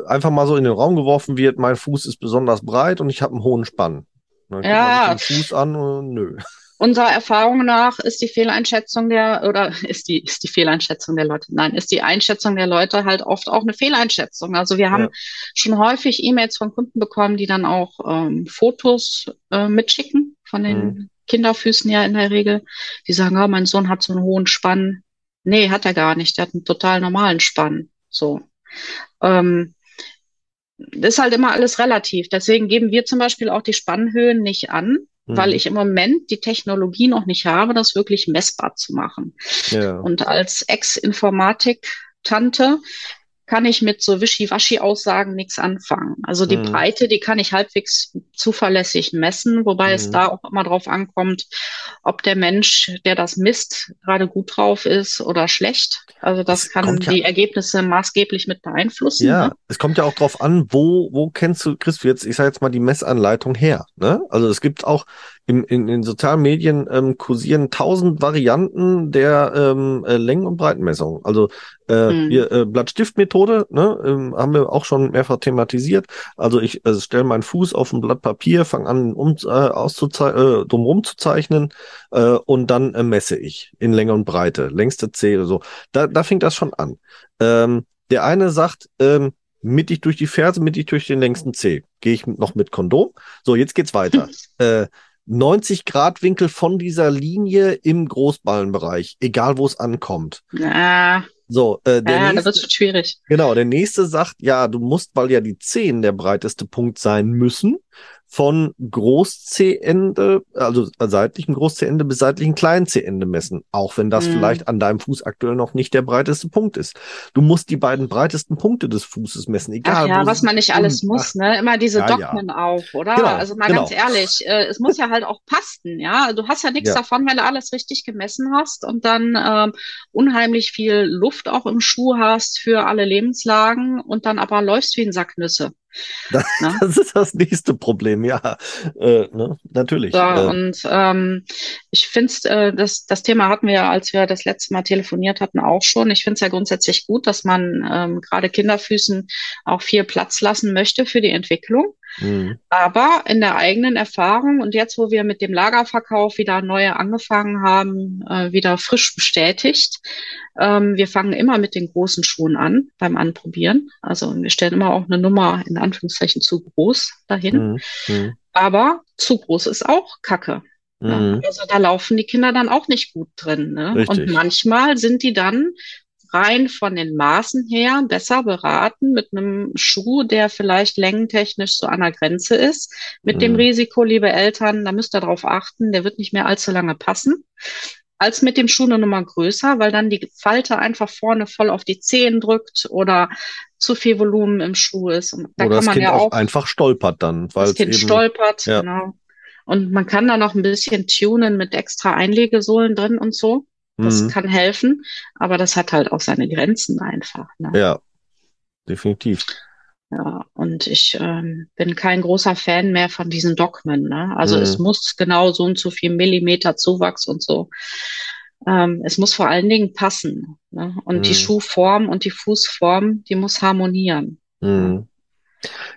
einfach mal so in den Raum geworfen wird, mein Fuß ist besonders breit und ich habe einen hohen Spann. Dann ja. Den Fuß an und nö. Unserer Erfahrung nach ist die Fehleinschätzung der, oder ist die, ist die Fehleinschätzung der Leute, nein, ist die Einschätzung der Leute halt oft auch eine Fehleinschätzung. Also wir haben ja. schon häufig E-Mails von Kunden bekommen, die dann auch ähm, Fotos äh, mitschicken von den mhm. Kinderfüßen ja in der Regel. Die sagen, oh, mein Sohn hat so einen hohen Spann. Nee, hat er gar nicht. Der hat einen total normalen Spann. So. Ähm, das ist halt immer alles relativ. Deswegen geben wir zum Beispiel auch die Spannhöhen nicht an, mhm. weil ich im Moment die Technologie noch nicht habe, das wirklich messbar zu machen. Ja. Und als Ex-Informatik-Tante kann ich mit so Wischiwaschi-Aussagen nichts anfangen. Also die mhm. Breite, die kann ich halbwegs zuverlässig messen, wobei mhm. es da auch immer drauf ankommt, ob der Mensch, der das misst, gerade gut drauf ist oder schlecht. Also das es kann die ja, Ergebnisse maßgeblich mit beeinflussen. Ja, ne? es kommt ja auch drauf an, wo, wo kennst du, du jetzt, ich sage jetzt mal, die Messanleitung her. Ne? Also es gibt auch in, in, in sozialen Medien ähm, kursieren tausend Varianten der ähm, äh, Längen- und Breitenmessung. Also äh, mhm. hier, äh, Blattstiftmethode ne, ähm, haben wir auch schon mehrfach thematisiert. Also ich äh, stelle meinen Fuß auf ein Blatt Papier, fange an, um, äh, auszuzeichnen, äh, drumherum zu zeichnen äh, und dann äh, messe ich in Länge und Breite, längste C oder so. Da, da fängt das schon an. Ähm, der eine sagt, ähm, mittig durch die Ferse, mittig durch den längsten C. Gehe ich noch mit Kondom. So, jetzt geht's weiter. äh, 90 Grad Winkel von dieser Linie im Großballenbereich, egal wo es ankommt. Ja. So, äh, der ja, nächste, das wird schon schwierig. Genau, der nächste sagt, ja, du musst, weil ja die Zehen der breiteste Punkt sein müssen, von Groß-C-Ende, also seitlichen Groß-C-Ende bis seitlichen Klein-C-Ende messen, auch wenn das mhm. vielleicht an deinem Fuß aktuell noch nicht der breiteste Punkt ist. Du musst die beiden breitesten Punkte des Fußes messen, egal. Ach ja, was man nicht alles muss, ne? Immer diese ja, Dogmen ja. auf, oder? Genau, also mal genau. ganz ehrlich, äh, es muss ja halt auch passen, ja. Du hast ja nichts ja. davon, wenn du alles richtig gemessen hast und dann ähm, unheimlich viel Luft auch im Schuh hast für alle Lebenslagen und dann aber läufst wie ein Sack Nüsse. Das, ne? das ist das nächste Problem, ja. Äh, ne? Natürlich. So, äh. Und ähm, ich finde äh, das, das Thema hatten wir ja, als wir das letzte Mal telefoniert hatten, auch schon. Ich finde es ja grundsätzlich gut, dass man ähm, gerade Kinderfüßen auch viel Platz lassen möchte für die Entwicklung. Mhm. Aber in der eigenen Erfahrung und jetzt, wo wir mit dem Lagerverkauf wieder neue angefangen haben, äh, wieder frisch bestätigt, ähm, wir fangen immer mit den großen Schuhen an beim Anprobieren. Also wir stellen immer auch eine Nummer in Anführungszeichen zu groß dahin. Mhm. mhm. Aber zu groß ist auch Kacke. Mhm. Also da laufen die Kinder dann auch nicht gut drin. Ne? Und manchmal sind die dann rein von den Maßen her besser beraten mit einem Schuh, der vielleicht längentechnisch so an der Grenze ist. Mit mhm. dem Risiko, liebe Eltern, da müsst ihr darauf achten, der wird nicht mehr allzu lange passen als mit dem Schuh eine Nummer größer, weil dann die Falte einfach vorne voll auf die Zehen drückt oder zu viel Volumen im Schuh ist. Und da oder kann man kind ja auch einfach stolpert dann. Weil das Kind eben, stolpert, ja. genau. Und man kann da noch ein bisschen tunen mit extra Einlegesohlen drin und so. Das mhm. kann helfen, aber das hat halt auch seine Grenzen einfach. Ne? Ja, definitiv. Ja, und ich ähm, bin kein großer Fan mehr von diesen Dogmen. Ne? Also mhm. es muss genau so und so viel Millimeter Zuwachs und so. Ähm, es muss vor allen Dingen passen. Ne? Und mhm. die Schuhform und die Fußform, die muss harmonieren. Mhm.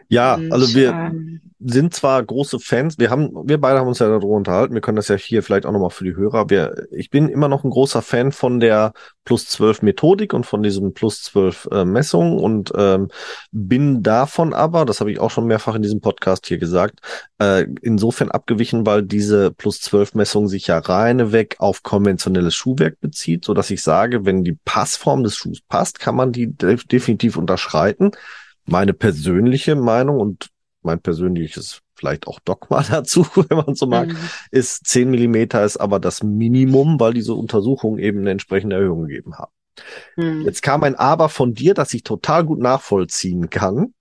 Ja, und, also wir ähm, sind zwar große Fans, wir haben, wir beide haben uns ja darüber unterhalten, wir können das ja hier vielleicht auch nochmal für die Hörer. Wir, ich bin immer noch ein großer Fan von der Plus 12 Methodik und von diesem Plus 12 äh, Messung und ähm, bin davon aber, das habe ich auch schon mehrfach in diesem Podcast hier gesagt, äh, insofern abgewichen, weil diese Plus 12 Messung sich ja reineweg auf konventionelles Schuhwerk bezieht, so dass ich sage, wenn die Passform des Schuhs passt, kann man die definitiv unterschreiten meine persönliche Meinung und mein persönliches vielleicht auch Dogma dazu, wenn man so mag, mhm. ist 10 Millimeter ist aber das Minimum, weil diese Untersuchungen eben eine entsprechende Erhöhung gegeben haben. Mhm. Jetzt kam ein Aber von dir, das ich total gut nachvollziehen kann.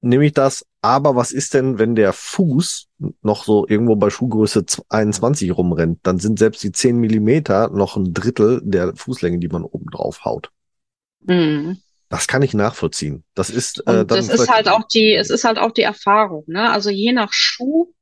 Nämlich das, aber was ist denn, wenn der Fuß noch so irgendwo bei Schuhgröße 21 rumrennt? Dann sind selbst die 10 Millimeter noch ein Drittel der Fußlänge, die man oben drauf haut. Mhm. Das kann ich nachvollziehen. Das ist, äh, das ist halt auch die, es ist halt auch die Erfahrung. Ne? Also je nach Schuh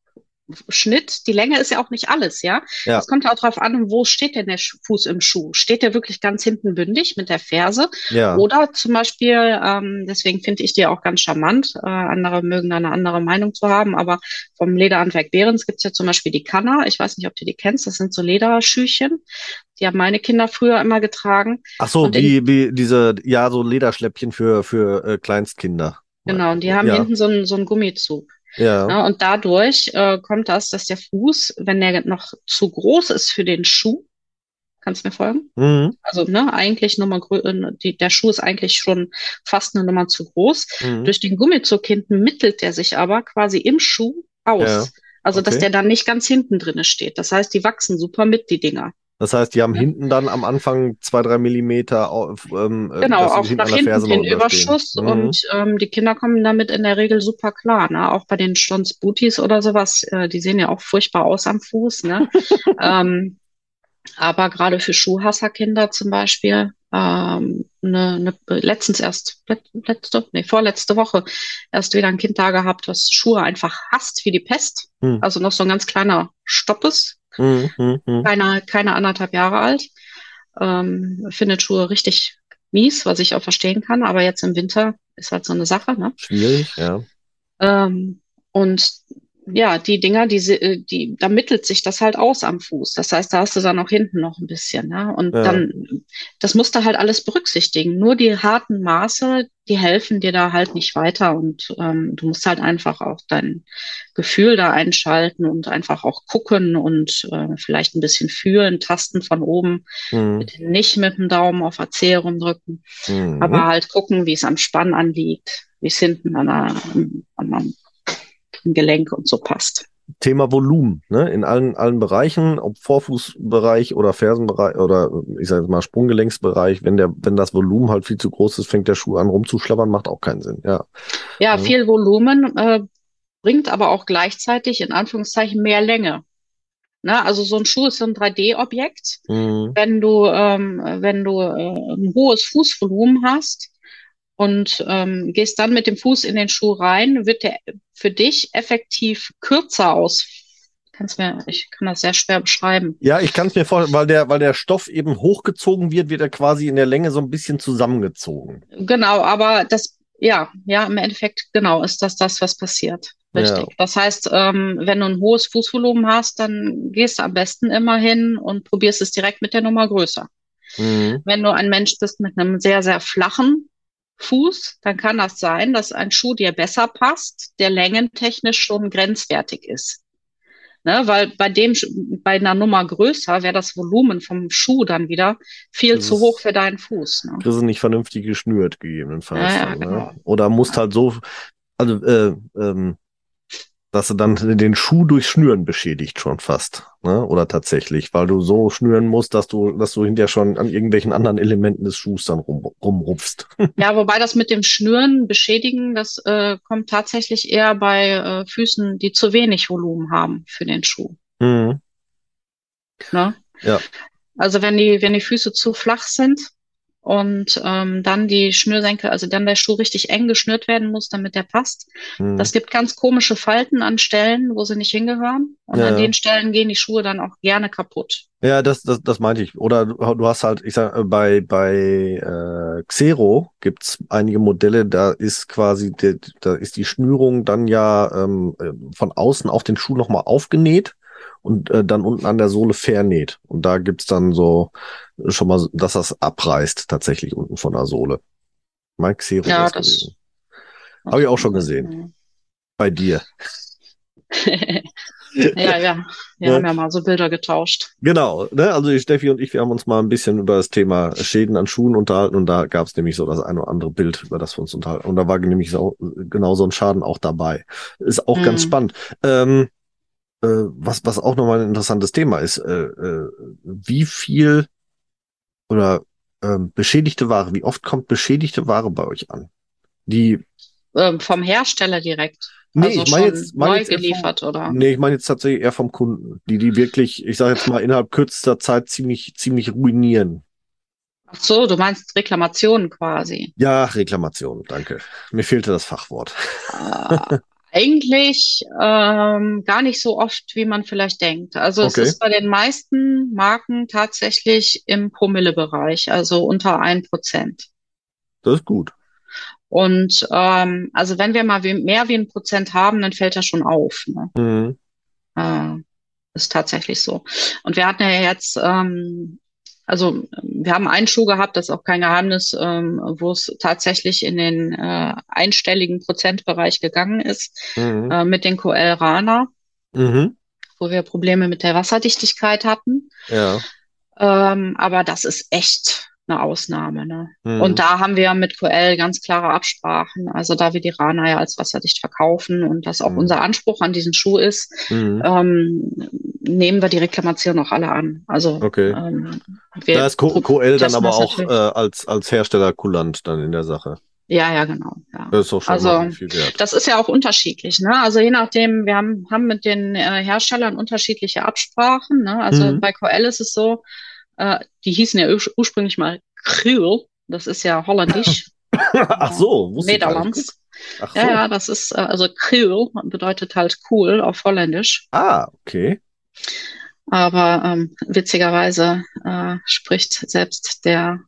Schnitt, die Länge ist ja auch nicht alles, ja. ja. Es kommt ja auch darauf an, wo steht denn der Fuß im Schuh? Steht der wirklich ganz hinten bündig mit der Ferse? Ja. Oder zum Beispiel, ähm, deswegen finde ich die auch ganz charmant, äh, andere mögen da eine andere Meinung zu haben, aber vom Lederhandwerk Behrens gibt's ja zum Beispiel die Kanna. Ich weiß nicht, ob du die kennst, das sind so Lederschüchen. Die haben meine Kinder früher immer getragen. Ach so, wie, wie diese, ja, so Lederschläppchen für, für äh, Kleinstkinder. Genau, und die haben ja. hinten so einen, so einen Gummizug. Ja. ja und dadurch äh, kommt das, dass der Fuß, wenn der noch zu groß ist für den Schuh, kannst du mir folgen? Mhm. Also ne, eigentlich Nummer äh, die, der Schuh ist eigentlich schon fast eine Nummer zu groß. Mhm. Durch den Gummizug hinten mittelt der sich aber quasi im Schuh aus. Ja. Also, dass Okay. der dann nicht ganz hinten drinne steht. Das heißt, die wachsen super mit, die Dinger. Das heißt, die haben Ja. hinten dann am Anfang zwei, drei Millimeter auf, ähm, äh, Genau, auch nach hinten überstehen. Überschuss Mhm. und ähm, die Kinder kommen damit in der Regel super klar, ne? Auch bei den Stons Booties oder sowas, äh, die sehen ja auch furchtbar aus am Fuß, ne? ähm, aber gerade für Schuhhasserkinder zum Beispiel, ähm, ne, ne, letztens erst, let, letzte, nee, vorletzte Woche erst wieder ein Kind da gehabt, was Schuhe einfach hasst wie die Pest. Hm. Also noch so ein ganz kleiner Stoppes, Mhm, mhm, mhm. keine, keine anderthalb Jahre alt. Ähm, findet Schuhe richtig mies, was ich auch verstehen kann, aber jetzt im Winter ist halt so eine Sache, ne? Schwierig, ja. Ähm, und ja, die Dinger, die, äh, die, da mittelt sich das halt aus am Fuß. Das heißt, da hast du dann auch hinten noch ein bisschen, ne? Und Ja. dann, das musst du halt alles berücksichtigen. Nur die harten Maße, die helfen dir da halt nicht weiter. Und ähm, du musst halt einfach auch dein Gefühl da einschalten und einfach auch gucken und äh, vielleicht ein bisschen fühlen, tasten von oben. Mhm. Bitte nicht mit dem Daumen auf der Zehe rumdrücken. Mhm. Aber halt gucken, wie es am Spann anliegt, wie es hinten an der, an am Gelenk und so passt. Thema Volumen, ne? In allen, allen Bereichen, ob Vorfußbereich oder Fersenbereich oder ich sage jetzt mal Sprunggelenksbereich, wenn der, wenn das Volumen halt viel zu groß ist, fängt der Schuh an rumzuschlabbern, macht auch keinen Sinn, ja. Ja, viel Volumen äh, bringt aber auch gleichzeitig in Anführungszeichen mehr Länge. Ne? Also so ein Schuh ist so ein 3D-Objekt. Mhm. Wenn du, ähm, wenn du äh, ein hohes Fußvolumen hast und ähm, gehst dann mit dem Fuß in den Schuh rein, wird der für dich effektiv kürzer aus. Kannst mir, ich kann das sehr schwer beschreiben. Ja, ich kann es mir vorstellen, weil der, weil der Stoff eben hochgezogen wird, wird er quasi in der Länge so ein bisschen zusammengezogen. Genau, aber das, ja, ja, im Endeffekt, genau, ist das das, was passiert. Richtig. Ja. Das heißt, ähm, wenn du ein hohes Fußvolumen hast, dann gehst du am besten immer hin und probierst es direkt mit der Nummer größer. Mhm. Wenn du ein Mensch bist mit einem sehr, sehr flachen Fuß, dann kann das sein, dass ein Schuh dir besser passt, der längentechnisch schon grenzwertig ist. Ne, weil bei dem, bei einer Nummer größer wäre das Volumen vom Schuh dann wieder viel Das zu hoch für deinen Fuß. Ne? Das ist nicht vernünftig geschnürt, gegebenenfalls. Ja, ja, dann, ne? genau. Oder musst halt so, also, äh, ähm, dass du dann den Schuh durch Schnüren beschädigt schon fast, ne? Oder tatsächlich, weil du so schnüren musst, dass du, dass du hinterher schon an irgendwelchen anderen Elementen des Schuhs dann rum, rumrupfst. Ja, wobei das mit dem Schnüren, Beschädigen, das äh, kommt tatsächlich eher bei äh, Füßen, die zu wenig Volumen haben für den Schuh. Mhm. Ne? Ja. Also wenn die, wenn die Füße zu flach sind und ähm, dann die Schnürsenkel, also dann der Schuh richtig eng geschnürt werden muss, damit der passt. Mhm. Das gibt ganz komische Falten an Stellen, wo sie nicht hingehören. Und Ja, an den Stellen gehen die Schuhe dann auch gerne kaputt. Ja, das, das, das meinte ich. Oder du, hast halt, ich sag, äh, bei, bei äh, Xero gibt's einige Modelle, da ist quasi, der, da ist die Schnürung dann ja ähm, äh, von außen auf den Schuh nochmal aufgenäht und äh, dann unten an der Sohle vernäht. Und da gibt's dann so äh, schon mal, dass das abreißt tatsächlich unten von der Sohle. Mein Xero Ja, das- gewesen. Hab ich auch schon gesehen. Bei dir. ja, ja. Wir Ja. haben ja mal so Bilder getauscht. Genau, ne? Also Steffi und ich, wir haben uns mal ein bisschen über das Thema Schäden an Schuhen unterhalten und da gab es nämlich so das eine oder andere Bild, über das wir uns unterhalten. Und da war nämlich so, genau so ein Schaden auch dabei. Ist auch ganz Mhm. spannend. Ähm, äh, was, was auch nochmal ein interessantes Thema ist, äh, äh, wie viel oder ähm, beschädigte Ware, wie oft kommt beschädigte Ware bei euch an? Die, Ähm, vom Hersteller direkt. nee, also ich meine jetzt, mein neu jetzt eher vom- geliefert, oder? Nee, ich meine jetzt tatsächlich eher vom Kunden, die die wirklich, ich sage jetzt mal, innerhalb kürzester Zeit ziemlich, ziemlich ruinieren. Ach so, du meinst Reklamationen quasi. Ja, Reklamation, danke. Mir fehlte das Fachwort. Äh, eigentlich ähm, gar nicht so oft, wie man vielleicht denkt. Also es Okay. ist bei den meisten Marken tatsächlich im Promillebereich, also unter ein Prozent. Das ist gut. Und ähm, also wenn wir mal wie, mehr wie ein Prozent haben, dann fällt das schon auf. Ne? Mhm. Äh, ist tatsächlich so. Und wir hatten ja jetzt, ähm, also wir haben einen Schuh gehabt, das ist auch kein Geheimnis, ähm, wo es tatsächlich in den äh, einstelligen Prozentbereich gegangen ist, Mhm. äh, mit den Coel Rana, Mhm. wo wir Probleme mit der Wasserdichtigkeit hatten. Ja. Ähm, aber das ist echt eine Ausnahme. Ne? Mhm. Und da haben wir mit QL ganz klare Absprachen. Also da wir die Rana ja als wasserdicht verkaufen und das auch mhm. unser Anspruch an diesen Schuh ist, mhm. ähm, nehmen wir die Reklamation auch alle an. Also okay. ähm, da ist QL dann aber auch äh, als, als Hersteller kulant dann in der Sache. Ja, ja, genau. Ja. Das ist auch schon also, viel wert. Das ist ja auch unterschiedlich. Ne? Also je nachdem, wir haben, haben mit den äh, Herstellern unterschiedliche Absprachen. Ne? Also mhm. bei QL ist es so, äh, die hießen ja ur ursprünglich mal Kriel. Das ist ja holländisch. Ach so, wusste Nederlands. Ach so. Ja, ja, das ist, äh, also Kriel bedeutet halt cool auf Holländisch. Ah, okay. Aber ähm, witzigerweise äh, spricht selbst der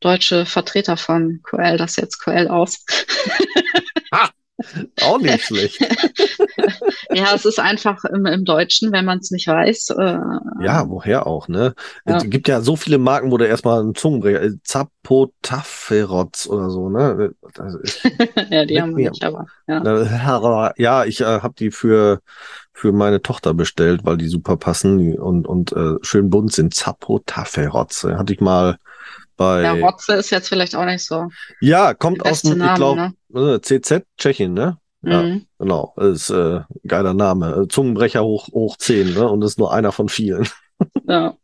deutsche Vertreter von QL das jetzt QL aus. Auch nicht schlecht. ja, es ist einfach im, im Deutschen, wenn man es nicht weiß. Äh, ja, woher auch, ne? Ja. Es gibt ja so viele Marken, wo du erstmal einen Zungenbrecher, äh, Zapotaferots oder so, ne? ja, die haben wir nicht, aber. Ja, ja ich äh, habe die für für meine Tochter bestellt, weil die super passen und und äh, schön bunt sind. Zapotaferots. Hatte ich mal bei. Ja, Rotze ist jetzt vielleicht auch nicht so. Ja, kommt aus dem, ich glaube, ne? CZ, Tschechien, ne? Ja, mhm. genau. Ist äh, geiler Name. Zungenbrecher hoch, hoch 10, ne? Und ist nur einer von vielen. Ja.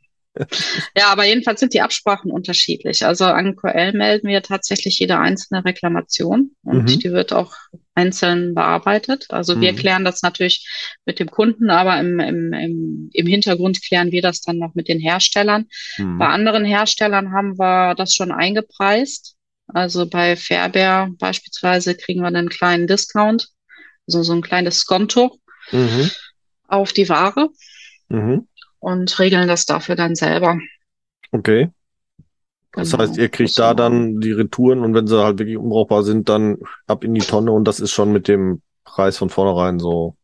ja, aber jedenfalls sind die Absprachen unterschiedlich. Also an QL melden wir tatsächlich jede einzelne Reklamation und mhm. die wird auch einzeln bearbeitet. Also wir mhm. klären das natürlich mit dem Kunden, aber im, im, im, im Hintergrund klären wir das dann noch mit den Herstellern. Mhm. Bei anderen Herstellern haben wir das schon eingepreist. Also bei Fairbear beispielsweise kriegen wir einen kleinen Discount, also so ein kleines Skonto mhm. auf die Ware. Mhm und regeln das dafür dann selber. Okay. Das genau. heißt, ihr kriegt da dann die Retouren und wenn sie halt wirklich unbrauchbar sind, dann ab in die Tonne und das ist schon mit dem Preis von vornherein so.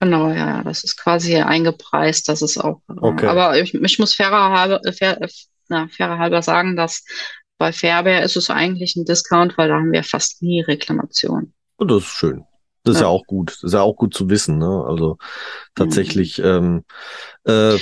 Genau, ja, das ist quasi eingepreist, das ist auch. Äh, okay. Aber ich, ich muss fairer halber, äh, fair, äh, na, fairer halber sagen, dass bei Fairbear ist es eigentlich ein Discount, weil da haben wir fast nie Reklamation. Und das ist schön. Das ist ja. ja auch gut. Das ist ja auch gut zu wissen. Ne? Also tatsächlich. Mhm. Ähm, äh,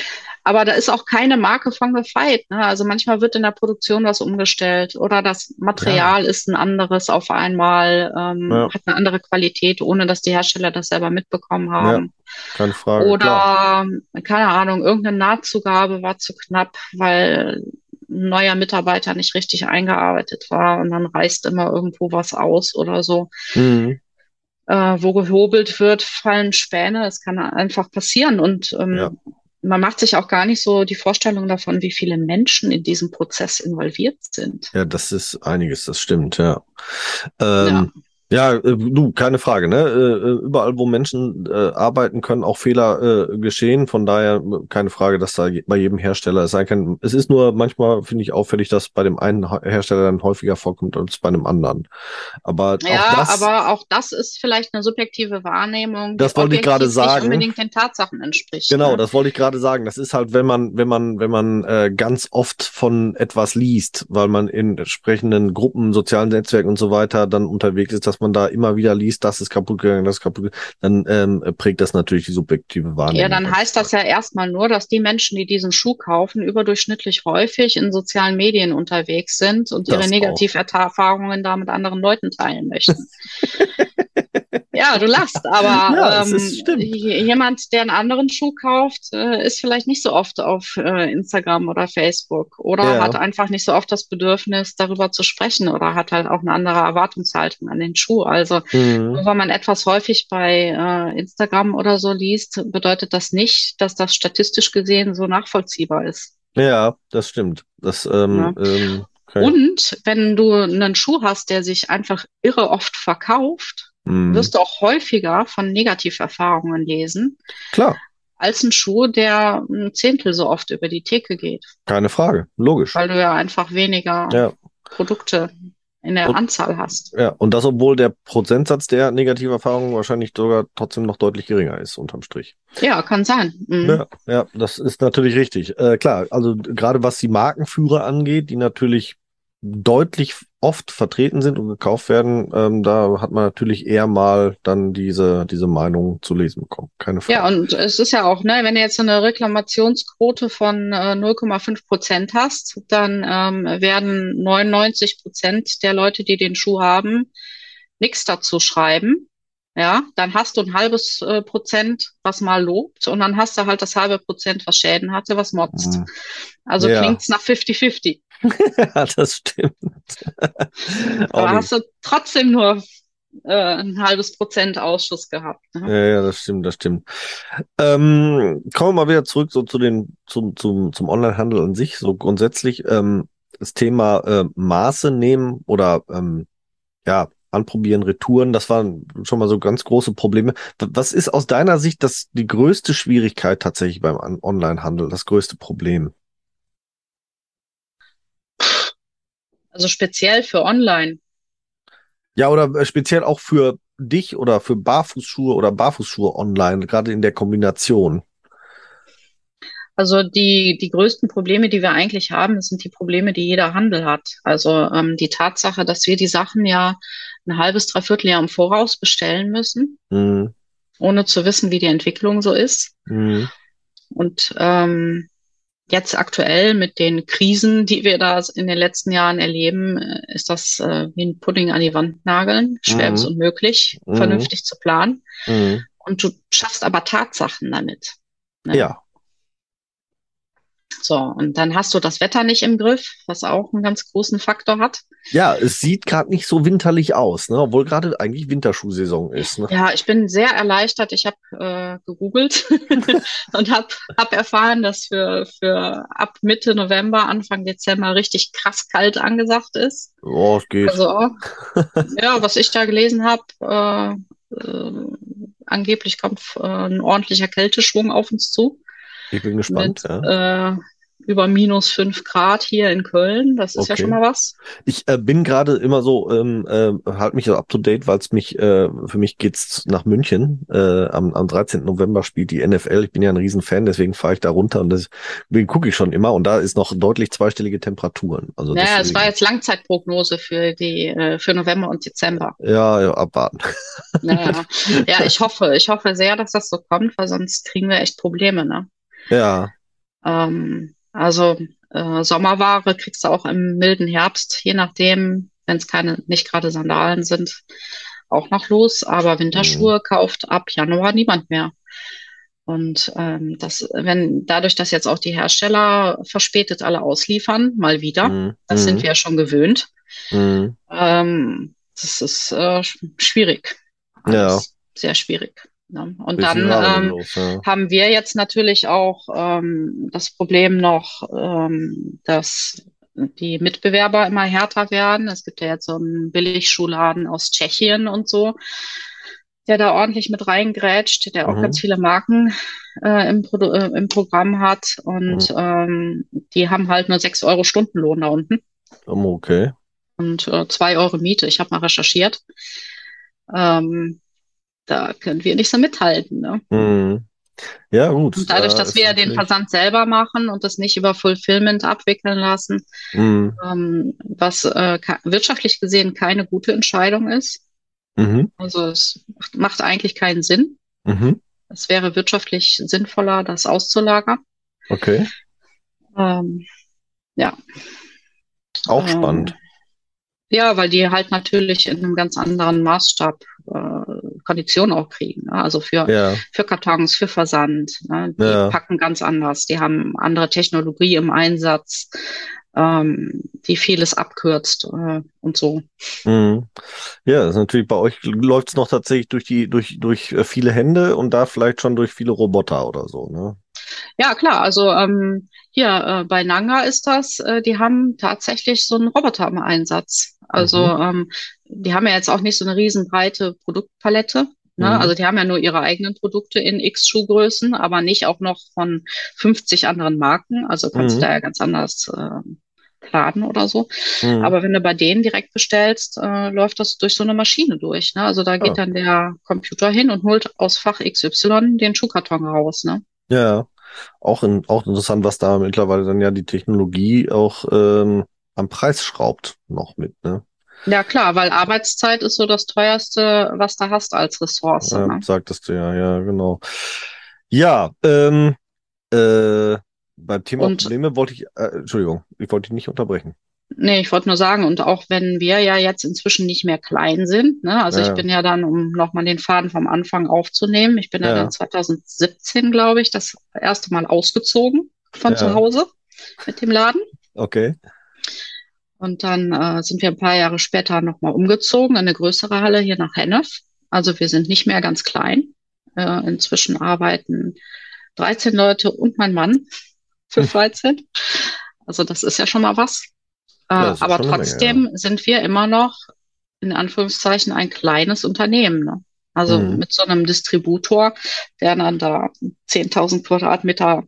aber da ist auch keine Marke von gefeit. Ne? Also manchmal wird in der Produktion was umgestellt oder das Material ja. ist ein anderes auf einmal, ähm, ja. hat eine andere Qualität, ohne dass die Hersteller das selber mitbekommen haben. Keine Frage. Oder, klar. keine Ahnung, irgendeine Nahtzugabe war zu knapp, weil ein neuer Mitarbeiter nicht richtig eingearbeitet war und dann reißt immer irgendwo was aus oder so. Mhm äh, wo gehobelt wird, fallen Späne. Es kann einfach passieren. Und ähm, ja. man macht sich auch gar nicht so die Vorstellung davon, wie viele Menschen in diesem Prozess involviert sind. Ja, das ist einiges, das stimmt, ja. Ähm, ja. Ja, äh, du, keine Frage, ne? Äh, äh, überall, wo Menschen äh, arbeiten, können auch Fehler äh, geschehen. Von daher keine Frage, dass da bei jedem Hersteller es sein kann. Es ist nur manchmal, finde ich, auffällig, dass bei dem einen Hersteller dann häufiger vorkommt als bei einem anderen. Aber ja, auch das, aber auch das ist vielleicht eine subjektive Wahrnehmung, das wollte ich gerade sagen. nicht unbedingt den Tatsachen entspricht. Genau, ne? das wollte ich gerade sagen. Das ist halt, wenn man, wenn man, wenn man äh, ganz oft von etwas liest, weil man in entsprechenden Gruppen, sozialen Netzwerken und so weiter dann unterwegs ist, dass man da immer wieder liest, das ist kaputt gegangen, das ist kaputt gegangen, dann ähm, prägt das natürlich die subjektive Wahrnehmung. Ja, dann heißt das ja erstmal nur, dass die Menschen, die diesen Schuh kaufen, überdurchschnittlich häufig in sozialen Medien unterwegs sind und ihre Negativerfahrungen da mit anderen Leuten teilen möchten. Ja, du lachst, aber ja, ähm, jemand, der einen anderen Schuh kauft, äh, ist vielleicht nicht so oft auf äh, Instagram oder Facebook oder ja. hat einfach nicht so oft das Bedürfnis, darüber zu sprechen oder hat halt auch eine andere Erwartungshaltung an den Schuh. Also mhm. nur weil man etwas häufig bei äh, Instagram oder so liest, bedeutet das nicht, dass das statistisch gesehen so nachvollziehbar ist. Ja, das stimmt. Das ähm, ja. ähm, okay. Und wenn du einen Schuh hast, der sich einfach irre oft verkauft, mhm. wirst du auch häufiger von Negativerfahrungen lesen. Klar. Als ein Schuh, der ein Zehntel so oft über die Theke geht. Keine Frage, logisch. Weil du ja einfach weniger ja. Produkte in der und, Anzahl hast. Ja, und das, obwohl der Prozentsatz der Negativerfahrungen wahrscheinlich sogar trotzdem noch deutlich geringer ist, unterm Strich. Ja, kann sein. Mhm. Ja, ja, das ist natürlich richtig. Äh, klar, also gerade was die Markenführer angeht, die natürlich deutlich oft vertreten sind und gekauft werden, ähm, da hat man natürlich eher mal dann diese, diese Meinung zu lesen bekommen. Keine Frage. Ja, und es ist ja auch, ne, wenn du jetzt eine Reklamationsquote von äh, 0,5 Prozent hast, dann ähm, werden 99 Prozent der Leute, die den Schuh haben, nichts dazu schreiben. Ja, dann hast du ein halbes äh, Prozent, was mal lobt, und dann hast du halt das halbe Prozent, was Schäden hatte, was motzt. Mhm. Also ja. klingt's nach 50-50. ja, das stimmt. Aber hast du trotzdem nur äh, ein halbes Prozent Ausschuss gehabt. Ne? Ja, ja, das stimmt, das stimmt. Ähm, kommen wir mal wieder zurück so zu den, zum, zum, zum Onlinehandel an sich. So grundsätzlich ähm, das Thema äh, Maße nehmen oder ähm, ja, anprobieren, Retouren, das waren schon mal so ganz große Probleme. Was ist aus deiner Sicht das die größte Schwierigkeit tatsächlich beim Onlinehandel, das größte Problem? Also speziell für online. Ja, oder äh, speziell auch für dich oder für Barfußschuhe oder Barfußschuhe online, gerade in der Kombination. Also die, die größten Probleme, die wir eigentlich haben, sind die Probleme, die jeder Handel hat. Also ähm, die Tatsache, dass wir die Sachen ja ein halbes, dreiviertel Jahr im Voraus bestellen müssen, mhm. ohne zu wissen, wie die Entwicklung so ist. Mhm. Und ähm, jetzt aktuell mit den Krisen, die wir da in den letzten Jahren erleben, äh, ist das äh, wie ein Pudding an die Wand nageln. Schwer mhm. bis unmöglich, mhm. vernünftig zu planen. Mhm. Und du schaffst aber Tatsachen damit. Ne? Ja. So, und dann hast du das Wetter nicht im Griff, was auch einen ganz großen Faktor hat. Ja, es sieht gerade nicht so winterlich aus, ne? obwohl gerade eigentlich Winterschuhsaison ist. Ne? Ja, ich bin sehr erleichtert. Ich habe äh, gegoogelt und habe hab erfahren, dass für, für ab Mitte November, Anfang Dezember richtig krass kalt angesagt ist. Oh, es geht. Also, ja, was ich da gelesen habe, äh, äh, angeblich kommt äh, ein ordentlicher Kälteschwung auf uns zu. Ich bin gespannt. Mit, ja. äh, über minus fünf Grad hier in Köln. Das ist okay. ja schon mal was. Ich äh, bin gerade immer so, ähm, äh, halt mich so up to date, weil es mich, äh, für mich geht's nach München. Äh, am, am 13. November spielt die NFL. Ich bin ja ein Riesenfan, deswegen fahre ich da runter und deswegen gucke ich schon immer und da ist noch deutlich zweistellige Temperaturen. Also naja, es war jetzt Langzeitprognose für die äh, für November und Dezember. Ja, ja abwarten. Naja. Ja, ich hoffe, ich hoffe sehr, dass das so kommt, weil sonst kriegen wir echt Probleme, ne? Ja. Ähm, also äh, Sommerware kriegst du auch im milden Herbst, je nachdem, wenn es keine, nicht gerade Sandalen sind, auch noch los. Aber Winterschuhe mhm. kauft ab Januar niemand mehr. Und ähm, das, wenn dadurch, dass jetzt auch die Hersteller verspätet alle ausliefern, mal wieder, mhm. das sind mhm. wir ja schon gewöhnt. Mhm. Ähm, das ist äh, schwierig. ja. Sehr schwierig. Ne? Und dann ähm, los, ja. haben wir jetzt natürlich auch ähm, das Problem noch, ähm, dass die Mitbewerber immer härter werden. Es gibt ja jetzt so einen Billigschuhladen aus Tschechien und so, der da ordentlich mit reingrätscht, der auch mhm. ganz viele Marken äh, im, Pro äh, im Programm hat. Und mhm. ähm, die haben halt nur sechs Euro Stundenlohn da unten. Okay. Und äh, zwei Euro Miete. Ich habe mal recherchiert. Ähm, da können wir nicht so mithalten. Ne? Mhm. Ja, gut. Und dadurch, dass wir den Versand selber machen und das nicht über Fulfillment abwickeln lassen, mhm. ähm, was äh, wirtschaftlich gesehen keine gute Entscheidung ist. Mhm. Also es macht eigentlich keinen Sinn. Mhm. Es wäre wirtschaftlich sinnvoller, das auszulagern. Okay. Ähm, ja. Auch ähm, spannend. Ja, weil die halt natürlich in einem ganz anderen Maßstab äh, Konditionen auch kriegen. Ne? Also für, ja. für Kartons, für Versand. Ne? Die ja. packen ganz anders. Die haben andere Technologie im Einsatz, ähm, die vieles abkürzt äh, und so. Mhm. Ja, das ist natürlich bei euch läuft es noch tatsächlich durch die, durch, durch äh, viele Hände und da vielleicht schon durch viele Roboter oder so, ne? Ja, klar. Also ähm, hier äh, bei Nanga ist das, äh, die haben tatsächlich so einen Roboter im Einsatz. Also mhm. ähm, die haben ja jetzt auch nicht so eine riesenbreite Produktpalette. Ne? Mhm. Also die haben ja nur ihre eigenen Produkte in X Schuhgrößen, aber nicht auch noch von 50 anderen Marken. Also kannst mhm. du da ja ganz anders äh, planen oder so. Mhm. Aber wenn du bei denen direkt bestellst, äh, läuft das durch so eine Maschine durch. Ne? Also da geht oh. dann der Computer hin und holt aus Fach XY den Schuhkarton raus. Ne? Ja, auch, in, auch interessant, was da mittlerweile dann ja die Technologie auch ähm, am Preis schraubt noch mit. Ne? Ja, klar, weil Arbeitszeit ist so das teuerste, was du hast als Ressource. Ja, ne? sagtest du ja, ja, genau. Ja, ähm, äh, beim Thema Und Probleme wollte ich, äh, Entschuldigung, ich wollte dich nicht unterbrechen. Nee, ich wollte nur sagen, und auch wenn wir ja jetzt inzwischen nicht mehr klein sind, ne, also ich Ja, bin ja dann, um nochmal den Faden vom Anfang aufzunehmen, ich bin ja dann ja, 2017, glaube ich, das erste Mal ausgezogen von zu ja, Hause mit dem Laden. okay. Und dann äh, sind wir ein paar Jahre später nochmal umgezogen in eine größere Halle hier nach Hennef. Also wir sind nicht mehr ganz klein. Äh, inzwischen arbeiten 13 Leute und mein Mann für Hm. 13. Also das ist ja schon mal was. Äh, Ja, aber eine Menge, ja. trotzdem sind wir immer noch in Anführungszeichen ein kleines Unternehmen. Ne? Also Mhm. mit so einem Distributor, der dann da 10.000 Quadratmeter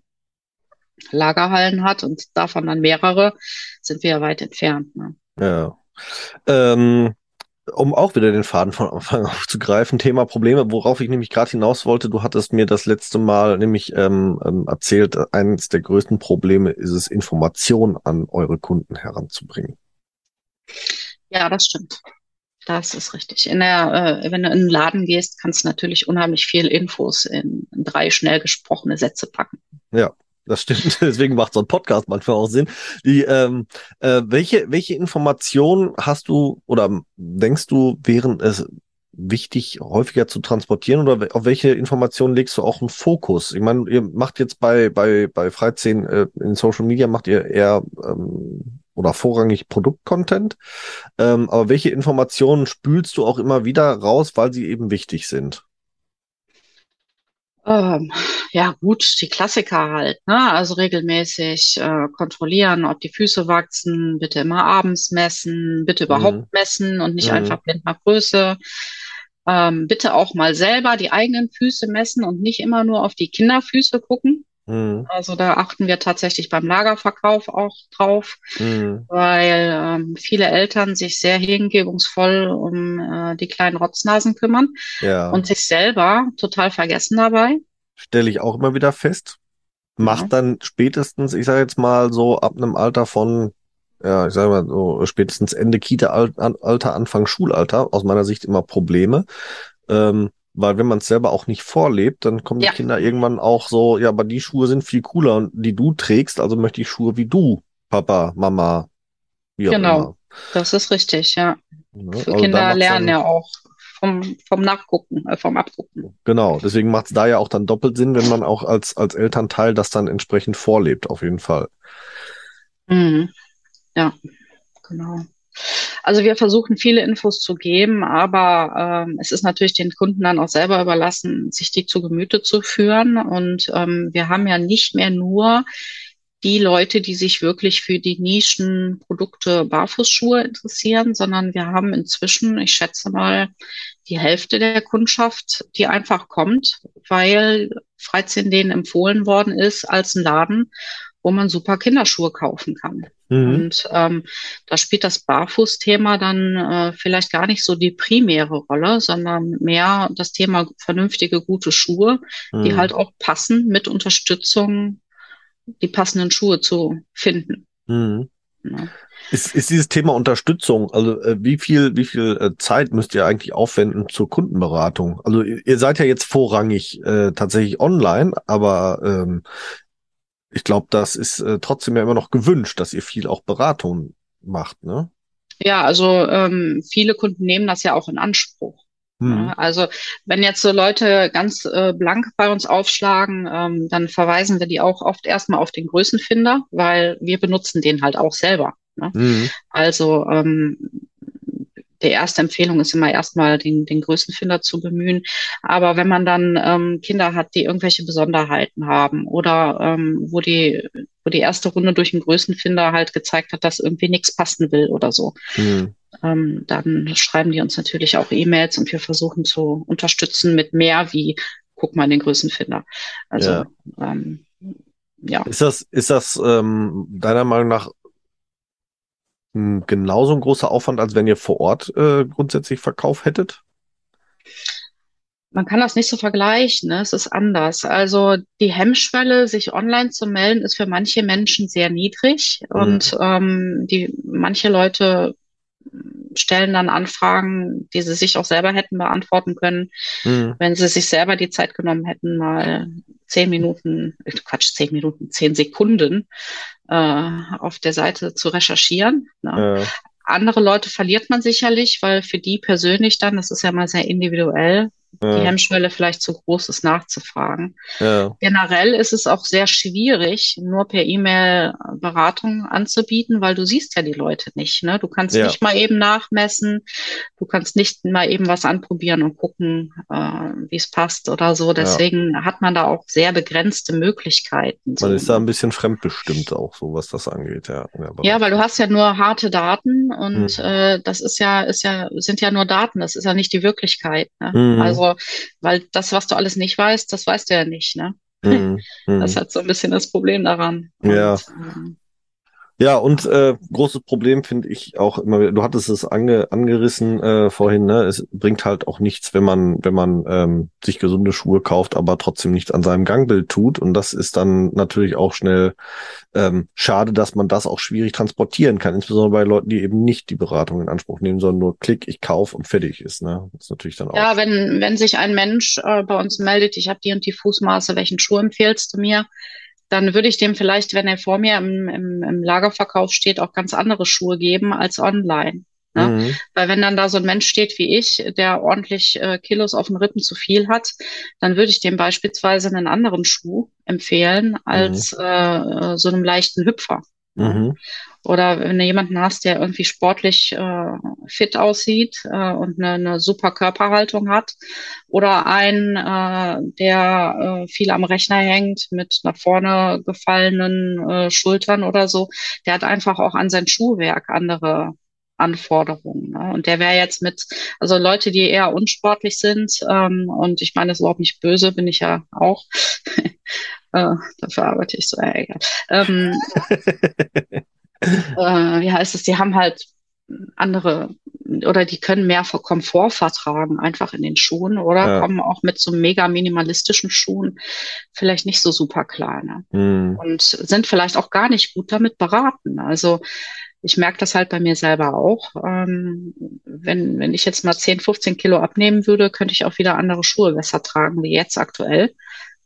Lagerhallen hat und davon dann mehrere, sind wir ja weit entfernt. Ne? Ja. Ähm, um auch wieder den Faden von Anfang aufzugreifen, Thema Probleme, worauf ich nämlich gerade hinaus wollte, du hattest mir das letzte Mal nämlich ähm, ähm, erzählt, eines der größten Probleme ist es, Informationen an eure Kunden heranzubringen. Ja, das stimmt. Das ist richtig. In der, äh, wenn du in den Laden gehst, kannst du natürlich unheimlich viel Infos in, in drei schnell gesprochene Sätze packen. Ja, das stimmt. Deswegen macht so ein Podcast manchmal auch Sinn. Die, ähm, äh, welche, welche Informationen hast du oder denkst du, wären es wichtig, häufiger zu transportieren oder auf welche Informationen legst du auch einen Fokus? Ich meine, ihr macht jetzt bei, bei, bei Freizehn äh, in Social Media macht ihr eher ähm, oder vorrangig Produktcontent. Ähm, aber welche Informationen spülst du auch immer wieder raus, weil sie eben wichtig sind? Ähm, ja, gut, die Klassiker halt, ne? Also regelmäßig äh, kontrollieren, ob die Füße wachsen, bitte immer abends messen, bitte Mhm. überhaupt messen und nicht Mhm. einfach blind nach Größe. Ähm, bitte auch mal selber die eigenen Füße messen und nicht immer nur auf die Kinderfüße gucken. Mhm. Also da achten wir tatsächlich beim Lagerverkauf auch drauf, Mhm. weil ähm, viele Eltern sich sehr hingebungsvoll um äh, die kleinen Rotznasen kümmern Ja. und sich selber total vergessen dabei. stelle ich auch immer wieder fest. Ja. Macht dann spätestens, ich sage jetzt mal so ab einem Alter von, ja, ich sage mal so spätestens Ende Kita-Alter, Anfang Schulalter, aus meiner Sicht immer Probleme. Ähm, weil wenn man es selber auch nicht vorlebt, dann kommen Ja. die Kinder irgendwann auch so, ja, aber die Schuhe sind viel cooler und die du trägst, also möchte ich Schuhe wie du, Papa, Mama, wie auch Genau. Das ist richtig, ja. Ne? Für Also Kinder lernen ja auch vom, vom Nachgucken, äh, vom Abgucken. genau, deswegen macht es da ja auch dann doppelt Sinn, wenn man auch als, als Elternteil das dann entsprechend vorlebt, auf jeden Fall. Mhm. Ja, genau. Also wir versuchen viele Infos zu geben, aber ähm, es ist natürlich den Kunden dann auch selber überlassen, sich die zu Gemüte zu führen. Und ähm, wir haben ja nicht mehr nur die Leute, die sich wirklich für die Nischenprodukte Barfußschuhe interessieren, sondern wir haben inzwischen, ich schätze mal, die Hälfte der Kundschaft, die einfach kommt, weil Freizehn denen empfohlen worden ist als ein Laden, wo man super Kinderschuhe kaufen kann. Mhm. Und ähm, da spielt das Barfußthema dann äh, vielleicht gar nicht so die primäre Rolle, sondern mehr das Thema vernünftige, gute Schuhe, die Mhm. halt auch passen mit Unterstützung, die passenden Schuhe zu finden. Mhm. Ne? Ist, ist dieses Thema Unterstützung, also äh, wie viel, wie viel äh, Zeit müsst ihr eigentlich aufwenden zur Kundenberatung? Also ihr, ihr seid ja jetzt vorrangig äh, tatsächlich online, aber ähm, ich glaube, das ist äh, trotzdem ja immer noch gewünscht, dass ihr viel auch Beratung macht, ne? Ja, also ähm, viele Kunden nehmen das ja auch in Anspruch. Mhm. Ja, also wenn jetzt so Leute ganz äh, blank bei uns aufschlagen, ähm, dann verweisen wir die auch oft erstmal auf den Größenfinder, weil wir benutzen den halt auch selber. Ne? Mhm. Also ähm, die erste Empfehlung ist immer erstmal den, den Größenfinder zu bemühen. Aber wenn man dann ähm, Kinder hat, die irgendwelche Besonderheiten haben oder ähm, wo die, wo die erste Runde durch den Größenfinder halt gezeigt hat, dass irgendwie nichts passen will oder so, Mhm. ähm, dann schreiben die uns natürlich auch E-Mails und wir versuchen zu unterstützen mit mehr wie, guck mal in den Größenfinder. Also Ja. ähm, ja. Ist das, ist das ähm, deiner Meinung nach genauso ein großer Aufwand, als wenn ihr vor Ort äh, grundsätzlich Verkauf hättet? Man kann das nicht so vergleichen, ne? Es ist anders. Also die Hemmschwelle, sich online zu melden, ist für manche Menschen sehr niedrig Mhm. und ähm, die manche Leute stellen dann Anfragen, die sie sich auch selber hätten beantworten können, mhm. wenn sie sich selber die Zeit genommen hätten, mal zehn Minuten, äh, Quatsch, zehn Minuten, zehn Sekunden äh, auf der Seite zu recherchieren. Ne? Ja. Andere Leute verliert man sicherlich, weil für die persönlich dann, das ist ja mal sehr individuell. Die Hemmschwelle vielleicht zu groß ist, nachzufragen. Ja. Generell ist es auch sehr schwierig, nur per E-Mail Beratung anzubieten, weil du siehst ja die Leute nicht. Ne? Du kannst ja. nicht mal eben nachmessen, du kannst nicht mal eben was anprobieren und gucken, äh, wie es passt oder so. Deswegen hat man da auch sehr begrenzte Möglichkeiten. Man ist da ein bisschen fremdbestimmt auch, so was das angeht, ja. Ja, weil du hast ja nur harte Daten und hm. äh, das ist ja, ist ja, sind ja nur Daten, das ist ja nicht die Wirklichkeit. Ne? Hm. Also weil das, was du alles nicht weißt, das weißt du ja nicht, ne? Mhm. Das hat so ein bisschen das Problem daran. Ja. Und, ähm, ja, und äh, großes Problem finde ich auch immer, du hattest es ange, angerissen äh, vorhin, ne? Es bringt halt auch nichts, wenn man, wenn man ähm, sich gesunde Schuhe kauft, aber trotzdem nichts an seinem Gangbild tut. Und das ist dann natürlich auch schnell ähm, schade, dass man das auch schwierig transportieren kann, insbesondere bei Leuten, die eben nicht die Beratung in Anspruch nehmen, sondern nur Klick, ich kauf und fertig ist. Ne? Das ist natürlich dann auch. Ja, wenn, wenn sich ein Mensch äh, bei uns meldet, ich habe die und die Fußmaße, welchen Schuh empfehlst du mir? Dann würde ich dem vielleicht, wenn er vor mir im, im, im Lagerverkauf steht, auch ganz andere Schuhe geben als online. Ne? Mhm. Weil wenn dann da so ein Mensch steht wie ich, der ordentlich äh, Kilos auf den Rippen zu viel hat, dann würde ich dem beispielsweise einen anderen Schuh empfehlen als mhm. äh, so einem leichten Hüpfer. Mhm. Oder wenn du jemanden hast, der irgendwie sportlich äh, fit aussieht äh, und eine, eine super Körperhaltung hat. Oder ein, äh, der äh, viel am Rechner hängt mit nach vorne gefallenen äh, Schultern oder so, der hat einfach auch an sein Schuhwerk andere Anforderungen. Ne? Und der wäre jetzt mit, also Leute, die eher unsportlich sind, ähm, und ich meine das ist überhaupt nicht böse, bin ich ja auch. äh, dafür arbeite ich so, äh, egal. Ähm, äh, wie heißt es, die haben halt andere oder die können mehr Komfort vertragen, einfach in den Schuhen oder ja. kommen auch mit so mega minimalistischen Schuhen vielleicht nicht so super klar. Ne? Mhm. Und sind vielleicht auch gar nicht gut damit beraten. Also ich merke das halt bei mir selber auch. Ähm, wenn, wenn ich jetzt mal 10, 15 Kilo abnehmen würde, könnte ich auch wieder andere Schuhe besser tragen wie jetzt aktuell,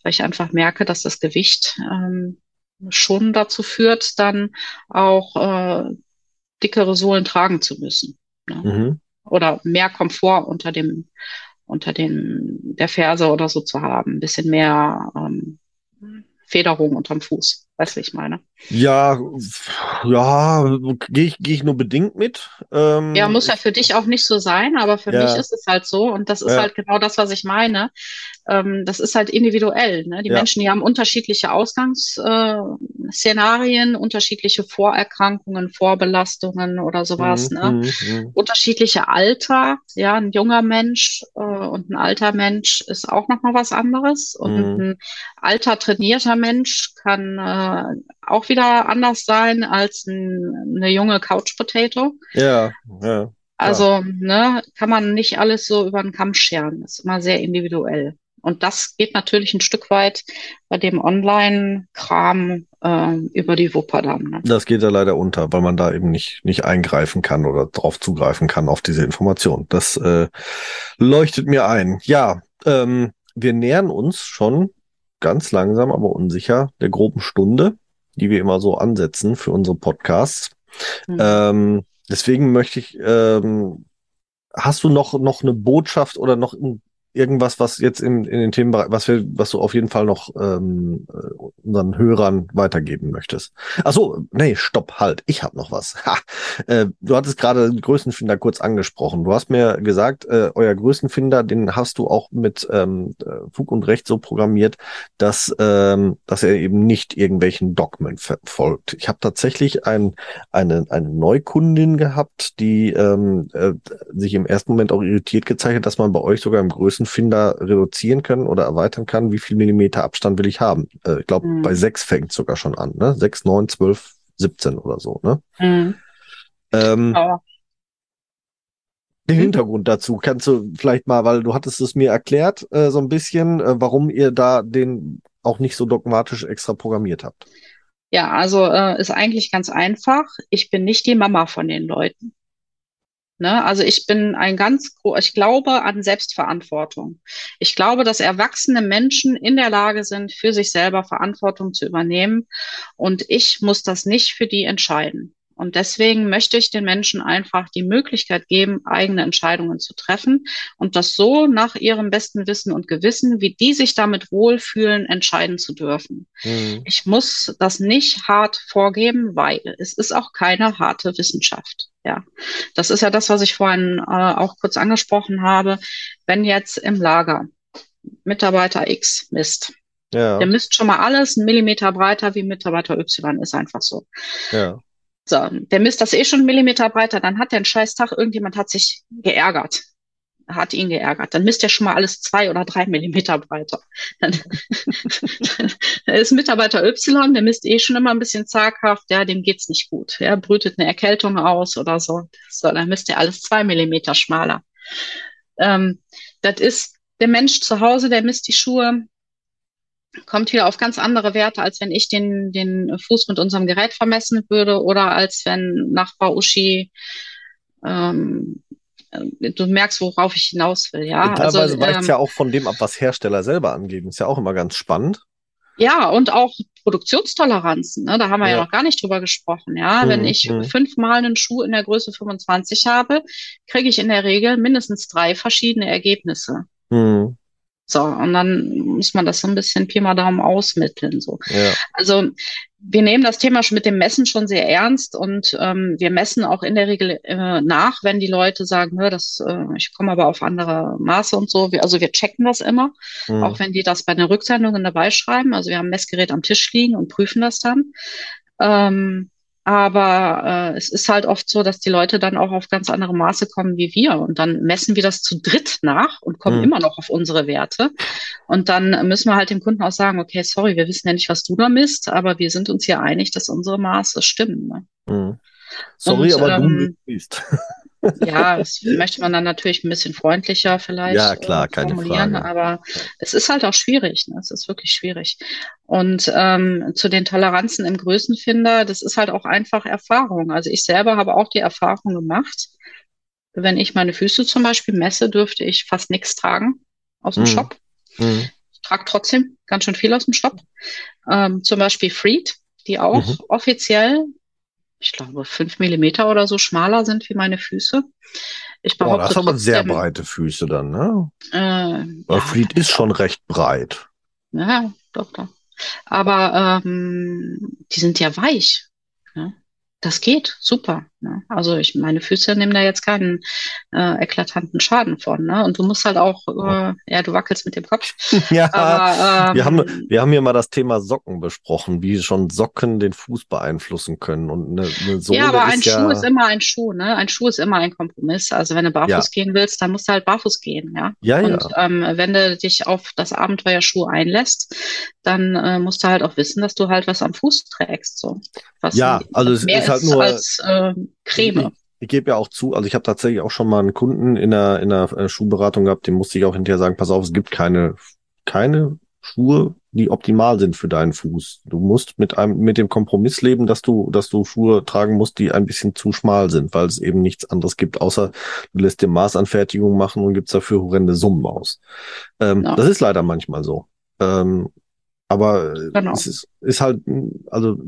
weil ich einfach merke, dass das Gewicht ähm, schon dazu führt, dann auch äh, dickere Sohlen tragen zu müssen. Ne? Mhm. Oder mehr Komfort unter dem, unter dem, der Ferse oder so zu haben. Ein bisschen mehr ähm, Federung unterm Fuß. Weißt du, ich meine? Ja, ja, gehe ich, geh ich nur bedingt mit. Ähm, ja, muss ja für dich auch nicht so sein, aber für ja. mich ist es halt so. Und das ist ja. halt genau das, was ich meine. Ähm, das ist halt individuell. Ne? Die ja. Menschen, die haben unterschiedliche Ausgangsszenarien, äh, unterschiedliche Vorerkrankungen, Vorbelastungen oder sowas. Mhm, ne? Mhm, mhm. Unterschiedliche Alter. Ja, ein junger Mensch äh, und ein alter Mensch ist auch nochmal was anderes. Und mhm. ein alter trainierter Mensch kann äh, äh, auch wieder anders sein als ein, eine junge Couch Potato. Ja, ja. Also, ne, kann man nicht alles so über den Kamm scheren. Das ist immer sehr individuell. Und das geht natürlich ein Stück weit bei dem Online-Kram äh, über die Wupper dann. Ne? Das geht ja leider unter, weil man da eben nicht, nicht eingreifen kann oder drauf zugreifen kann auf diese Information. Das äh, leuchtet mir ein. Ja, ähm, wir nähern uns schon ganz langsam, aber unsicher der groben Stunde, die wir immer so ansetzen für unsere Podcasts. Mhm. Ähm, deswegen möchte ich, ähm, hast du noch, noch eine Botschaft oder noch ein irgendwas, was jetzt in, in den Themenbereich, was wir, was du auf jeden Fall noch ähm, äh, unseren Hörern weitergeben möchtest. Ach so, nee, stopp, halt, ich habe noch was. Ha, äh, du hattest gerade Größenfinder kurz angesprochen. Du hast mir gesagt, äh, euer Größenfinder, den hast du auch mit ähm, äh, Fug und Recht so programmiert, dass ähm, dass er eben nicht irgendwelchen Dogmen folgt. Ich habe tatsächlich ein, eine eine Neukundin gehabt, die ähm, äh, sich im ersten Moment auch irritiert gezeichnet, dass man bei euch sogar im Größen Größenfinder reduzieren können oder erweitern kann, wie viel Millimeter Abstand will ich haben. Äh, ich glaube, mhm. bei sechs fängt sogar schon an, ne? Sechs, neun, zwölf, siebzehn oder so, ne? Mhm. Ähm, oh. Den Hintergrund dazu kannst du vielleicht mal, weil du hattest es mir erklärt, äh, so ein bisschen, äh, warum ihr da den auch nicht so dogmatisch extra programmiert habt. Ja, also äh, ist eigentlich ganz einfach. Ich bin nicht die Mama von den Leuten. Ne? Also ich bin ein ganz, ich glaube an Selbstverantwortung. Ich glaube, dass erwachsene Menschen in der Lage sind, für sich selber Verantwortung zu übernehmen. Und ich muss das nicht für die entscheiden. Und deswegen möchte ich den Menschen einfach die Möglichkeit geben, eigene Entscheidungen zu treffen und das so nach ihrem besten Wissen und Gewissen, wie die sich damit wohlfühlen, entscheiden zu dürfen. Mhm. Ich muss das nicht hart vorgeben, weil es ist auch keine harte Wissenschaft. Ja, das ist ja das, was ich vorhin äh, auch kurz angesprochen habe. Wenn jetzt im Lager Mitarbeiter X misst, ja. der misst schon mal alles einen Millimeter breiter wie Mitarbeiter Y, ist einfach so. Ja. So, der misst das eh schon einen Millimeter breiter, dann hat der einen scheiß Tag, irgendjemand hat sich geärgert, hat ihn geärgert. Dann misst er schon mal alles zwei oder drei Millimeter breiter. Dann, dann ist Mitarbeiter Y, der misst eh schon immer ein bisschen zaghaft, ja, dem geht's nicht gut. Er brütet eine Erkältung aus oder so. So, dann misst er alles zwei Millimeter schmaler. Ähm, das ist der Mensch zu Hause, der misst die Schuhe kommt hier auf ganz andere Werte, als wenn ich den, den Fuß mit unserem Gerät vermessen würde oder als wenn Nachbar Uschi ähm, äh, du merkst, worauf ich hinaus will, ja. Teilweise also, weicht es ähm, ja auch von dem ab, was Hersteller selber angeben. Ist ja auch immer ganz spannend. Ja, und auch Produktionstoleranzen, ne? da haben wir ja. ja noch gar nicht drüber gesprochen. Ja, hm, wenn ich hm. fünfmal einen Schuh in der Größe 25 habe, kriege ich in der Regel mindestens drei verschiedene Ergebnisse. Hm. So, und dann muss man das so ein bisschen Pi mal Daumen ausmitteln. So. Ja. Also wir nehmen das Thema schon mit dem Messen schon sehr ernst und ähm, wir messen auch in der Regel äh, nach, wenn die Leute sagen, das, äh, ich komme aber auf andere Maße und so. Wir, also wir checken das immer, mhm. auch wenn die das bei den Rücksendungen dabei schreiben. Also wir haben ein Messgerät am Tisch liegen und prüfen das dann. Ähm, aber äh, es ist halt oft so, dass die Leute dann auch auf ganz andere Maße kommen wie wir. Und dann messen wir das zu dritt nach und kommen mhm. immer noch auf unsere Werte. Und dann müssen wir halt dem Kunden auch sagen, okay, sorry, wir wissen ja nicht, was du da misst, aber wir sind uns hier einig, dass unsere Maße stimmen. Ne? Mhm. Sorry, und, aber ähm, du misst. Ja, das möchte man dann natürlich ein bisschen freundlicher vielleicht ja, klar, äh, formulieren, keine Frage. aber es ist halt auch schwierig. Ne? Es ist wirklich schwierig. Und ähm, zu den Toleranzen im Größenfinder, das ist halt auch einfach Erfahrung. Also ich selber habe auch die Erfahrung gemacht, wenn ich meine Füße zum Beispiel messe, dürfte ich fast nichts tragen aus dem mhm. Shop. Mhm. Ich trage trotzdem ganz schön viel aus dem Shop. Ähm, zum Beispiel Freed, die auch mhm. offiziell ich glaube, fünf Millimeter oder so schmaler sind wie meine Füße. Ich behaupte, Boah, das haben sehr breite Füße dann, ne? Äh, Weil ja, Fleet ist schon recht breit. Ja, doch, doch. Aber ähm, die sind ja weich. Ne? das geht super. Ne? Also ich meine Füße nehmen da jetzt keinen äh, eklatanten Schaden von. Ne? Und du musst halt auch, äh, ja, du wackelst mit dem Kopf. ja, Aber, ähm, wir haben wir haben hier mal das Thema Socken besprochen, wie schon Socken den Fuß beeinflussen können und eine, eine Sohle Ja, aber ein Schuh ja, ist immer ein Schuh. Ne? Ein Schuh ist immer ein Kompromiss. Also wenn du barfuß ja. gehen willst, dann musst du halt barfuß gehen. Ja. Ja, und, ja. Ähm, wenn du dich auf das Abenteuer Schuh einlässt, dann äh, musst du halt auch wissen, dass du halt was am Fuß trägst. So. Was ja, also es ist halt nur als äh, Creme. Ich, gebe ja auch zu, also ich habe tatsächlich auch schon mal einen Kunden in der, in der äh, Schuhberatung gehabt, dem musste ich auch hinterher sagen, pass auf, es gibt keine, keine Schuhe, die optimal sind für deinen Fuß. Du musst mit einem, mit dem Kompromiss leben, dass du, dass du Schuhe tragen musst, die ein bisschen zu schmal sind, weil es eben nichts anderes gibt, außer du lässt dir Maßanfertigung machen und gibst dafür horrende Summen aus. Ähm, ja. Das ist leider manchmal so. Ähm, aber genau. es ist, ist halt, also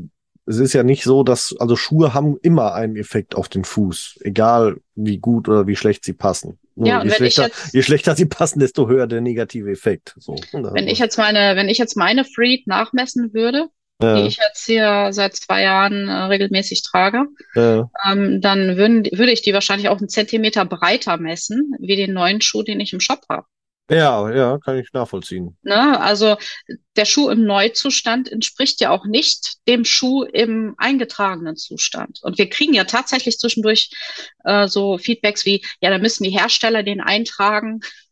es ist ja nicht so, dass, also Schuhe haben immer einen Effekt auf den Fuß, egal wie gut oder wie schlecht sie passen. Ja, je, schlechter, jetzt, je schlechter sie passen, desto höher der negative Effekt. So, wenn ich jetzt meine, wenn ich jetzt meine Freak nachmessen würde, ja. die ich jetzt hier seit zwei Jahren äh, regelmäßig trage, ja. ähm, dann würden, würde ich die wahrscheinlich auch einen Zentimeter breiter messen, wie den neuen Schuh, den ich im Shop habe. Ja, ja, kann ich nachvollziehen. Ne? Also der Schuh im Neuzustand entspricht ja auch nicht dem Schuh im eingetragenen Zustand. Und wir kriegen ja tatsächlich zwischendurch äh, so Feedbacks wie, ja, da müssen die Hersteller den eintragen.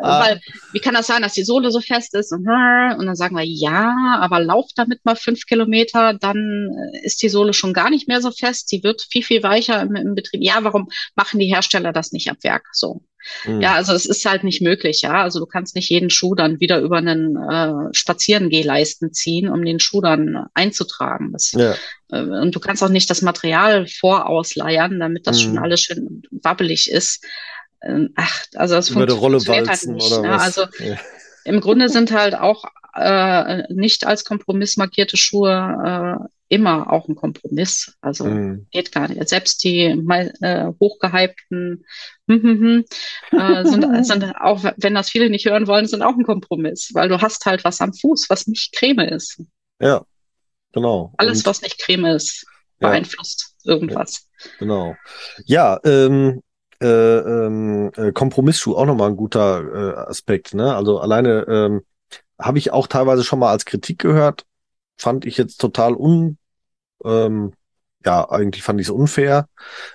Weil, wie kann das sein, dass die Sohle so fest ist? Und, dann sagen wir, ja, aber lauf damit mal fünf Kilometer, dann ist die Sohle schon gar nicht mehr so fest. Sie wird viel, viel weicher im, im Betrieb. Ja, warum machen die Hersteller das nicht ab Werk so? Mhm. Ja, also es ist halt nicht möglich, ja. Also du kannst nicht jeden Schuh dann wieder über einen äh, Spazierengehleisten ziehen, um den Schuh dann einzutragen. Das, ja. äh, und du kannst auch nicht das Material vorausleiern, damit das mhm. schon alles schön wabbelig ist. Ähm, ach, also das Über funktioniert halt nicht. Oder ne? was? Also ja. im Grunde sind halt auch äh, nicht als Kompromiss markierte Schuhe äh, immer auch ein Kompromiss. Also mhm. geht gar nicht. Selbst die äh, hochgehypten hm, hm, hm, äh, sind, sind auch, wenn das viele nicht hören wollen, sind auch ein Kompromiss, weil du hast halt was am Fuß, was nicht Creme ist. Ja, genau. Alles, Und, was nicht Creme ist, beeinflusst ja. irgendwas. Genau. Ja, ähm, äh, ähm, äh, Kompromissschuh auch nochmal ein guter äh, Aspekt. Ne? Also alleine ähm, habe ich auch teilweise schon mal als Kritik gehört, fand ich jetzt total un, ähm, ja, eigentlich fand ich es unfair.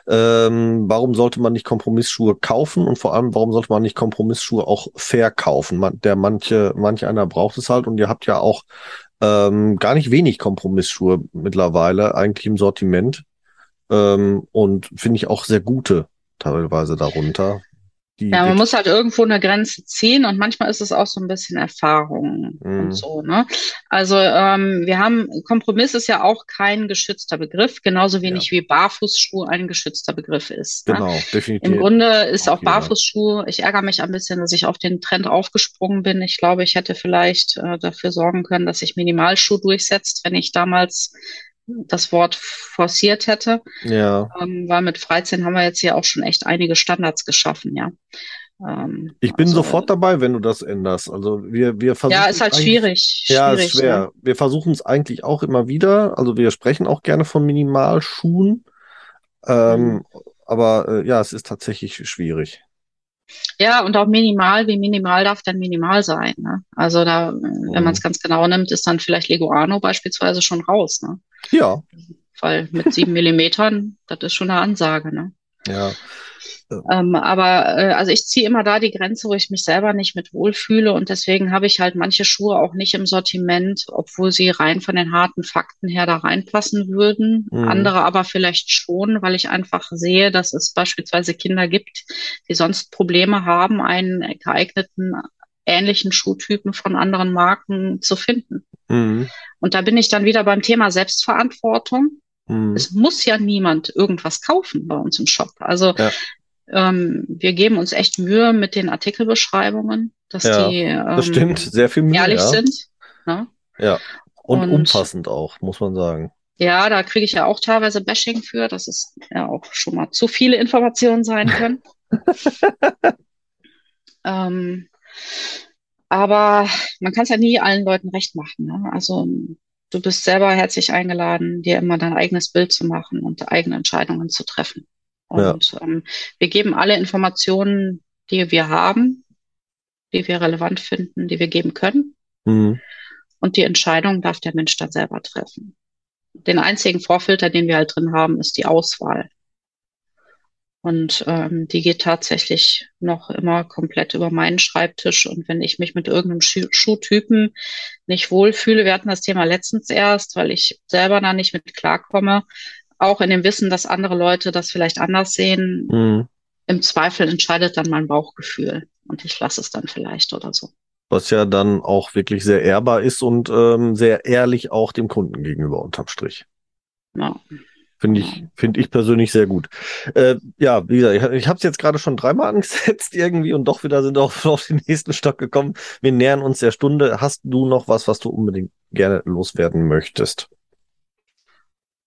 Ähm, warum sollte man nicht Kompromissschuhe kaufen und vor allem, warum sollte man nicht Kompromissschuhe auch verkaufen? Man, der manche, manch einer braucht es halt und ihr habt ja auch ähm, gar nicht wenig Kompromissschuhe mittlerweile eigentlich im Sortiment ähm, und finde ich auch sehr gute teilweise darunter. Ja, man muss halt irgendwo eine Grenze ziehen und manchmal ist es auch so ein bisschen Erfahrung mm. und so. Ne? Also ähm, wir haben, Kompromiss ist ja auch kein geschützter Begriff, genauso wenig ja. wie Barfußschuh ein geschützter Begriff ist. Ne? Genau, definitiv. Im Grunde ist auch, auch Barfußschuh, ich ärgere mich ein bisschen, dass ich auf den Trend aufgesprungen bin. Ich glaube, ich hätte vielleicht äh, dafür sorgen können, dass sich Minimalschuh durchsetzt, wenn ich damals das Wort forciert hätte. Ja. Ähm, weil mit Freizeit haben wir jetzt hier auch schon echt einige Standards geschaffen, ja. Ähm, ich bin also, sofort dabei, wenn du das änderst. Also wir, wir versuchen. Ja, ist halt schwierig. Ja, schwierig, ist schwer. Ja. Wir versuchen es eigentlich auch immer wieder. Also wir sprechen auch gerne von Minimalschuhen. Ähm, mhm. Aber äh, ja, es ist tatsächlich schwierig. Ja, und auch minimal, wie minimal darf dann minimal sein. Ne? Also da, wenn man es mhm. ganz genau nimmt, ist dann vielleicht Leguano beispielsweise schon raus. Ne? Ja. Weil mit sieben Millimetern, das ist schon eine Ansage. Ne? Ja. Ähm, aber äh, also ich ziehe immer da die Grenze, wo ich mich selber nicht mit wohlfühle und deswegen habe ich halt manche Schuhe auch nicht im Sortiment, obwohl sie rein von den harten Fakten her da reinpassen würden. Mhm. Andere aber vielleicht schon, weil ich einfach sehe, dass es beispielsweise Kinder gibt, die sonst Probleme haben, einen geeigneten ähnlichen Schuhtypen von anderen Marken zu finden. Mhm. Und da bin ich dann wieder beim Thema Selbstverantwortung. Mhm. Es muss ja niemand irgendwas kaufen bei uns im Shop. Also ja. Ähm, wir geben uns echt Mühe mit den Artikelbeschreibungen, dass ja, die ähm, das stimmt, sehr viel Mühe, ehrlich ja. sind. Ne? Ja, und, und umfassend auch, muss man sagen. Ja, da kriege ich ja auch teilweise Bashing für, dass es ja auch schon mal zu viele Informationen sein können. ähm, aber man kann es ja nie allen Leuten recht machen. Ne? Also du bist selber herzlich eingeladen, dir immer dein eigenes Bild zu machen und eigene Entscheidungen zu treffen. Und ja. ähm, wir geben alle Informationen, die wir haben, die wir relevant finden, die wir geben können. Mhm. Und die Entscheidung darf der Mensch dann selber treffen. Den einzigen Vorfilter, den wir halt drin haben, ist die Auswahl. Und ähm, die geht tatsächlich noch immer komplett über meinen Schreibtisch. Und wenn ich mich mit irgendeinem Schuh Schuhtypen nicht wohlfühle, wir hatten das Thema letztens erst, weil ich selber da nicht mit klarkomme, auch in dem Wissen, dass andere Leute das vielleicht anders sehen. Mhm. Im Zweifel entscheidet dann mein Bauchgefühl und ich lasse es dann vielleicht oder so. Was ja dann auch wirklich sehr ehrbar ist und ähm, sehr ehrlich auch dem Kunden gegenüber unterm Strich. Ja. Finde ich, finde ich persönlich sehr gut. Äh, ja, wie gesagt, ich, ich habe es jetzt gerade schon dreimal angesetzt irgendwie und doch wieder sind auch auf den nächsten Stock gekommen. Wir nähern uns der Stunde. Hast du noch was, was du unbedingt gerne loswerden möchtest?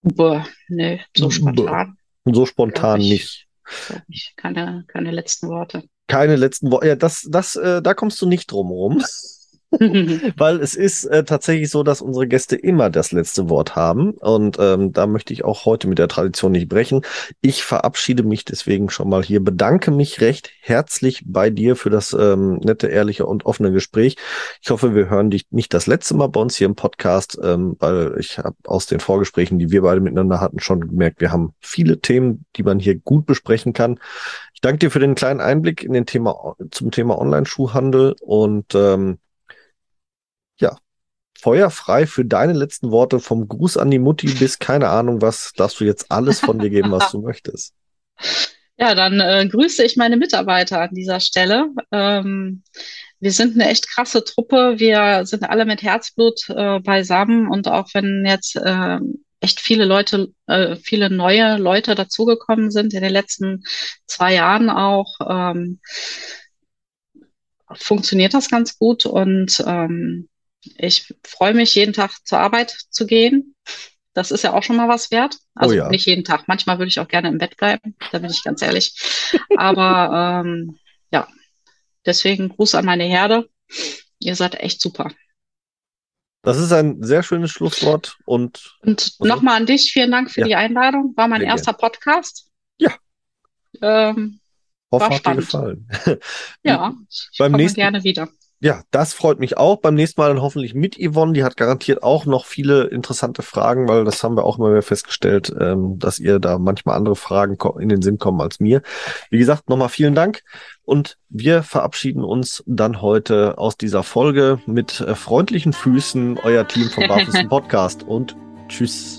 Boah, nee, so spontan. So spontan ich, nicht. Ich, keine, keine letzten Worte. Keine letzten Worte. Ja, das, das, äh, da kommst du nicht drum rum. Weil es ist äh, tatsächlich so, dass unsere Gäste immer das letzte Wort haben. Und ähm, da möchte ich auch heute mit der Tradition nicht brechen. Ich verabschiede mich deswegen schon mal hier, bedanke mich recht herzlich bei dir für das ähm, nette, ehrliche und offene Gespräch. Ich hoffe, wir hören dich nicht das letzte Mal bei uns hier im Podcast, ähm, weil ich habe aus den Vorgesprächen, die wir beide miteinander hatten, schon gemerkt, wir haben viele Themen, die man hier gut besprechen kann. Ich danke dir für den kleinen Einblick in den Thema zum Thema Online-Schuhhandel und ähm, feuerfrei für deine letzten Worte vom Gruß an die Mutti bis keine Ahnung was, darfst du jetzt alles von dir geben, was du möchtest. Ja, dann äh, grüße ich meine Mitarbeiter an dieser Stelle. Ähm, wir sind eine echt krasse Truppe. Wir sind alle mit Herzblut äh, beisammen und auch wenn jetzt äh, echt viele Leute, äh, viele neue Leute dazugekommen sind in den letzten zwei Jahren auch, ähm, funktioniert das ganz gut und ähm, ich freue mich, jeden Tag zur Arbeit zu gehen. Das ist ja auch schon mal was wert. Also oh ja. nicht jeden Tag. Manchmal würde ich auch gerne im Bett bleiben, da bin ich ganz ehrlich. Aber ähm, ja, deswegen Gruß an meine Herde. Ihr seid echt super. Das ist ein sehr schönes Schlusswort. Und, und nochmal an dich, vielen Dank für ja. die Einladung. War mein sehr erster gerne. Podcast. Ja. Ähm, Hoffe, war hat dir gefallen. ja, ich beim komme nächsten, gerne wieder. Ja, das freut mich auch. Beim nächsten Mal dann hoffentlich mit Yvonne. Die hat garantiert auch noch viele interessante Fragen, weil das haben wir auch immer wieder festgestellt, ähm, dass ihr da manchmal andere Fragen in den Sinn kommen als mir. Wie gesagt, nochmal vielen Dank. Und wir verabschieden uns dann heute aus dieser Folge mit äh, freundlichen Füßen, euer Team vom Barfuß Podcast und tschüss.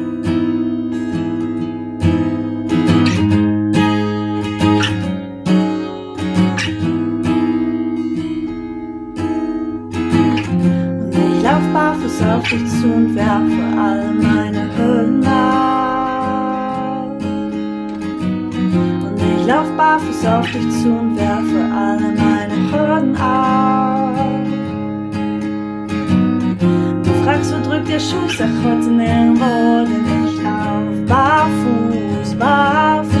Dich zu und werfe all meine Hüllen ab. Und ich lauf barfuß auf dich zu und werfe alle meine Hürden ab. Du fragst, wo drückt der Schuh, sag heute nirgendwo, denn ich lauf barfuß, barfuß.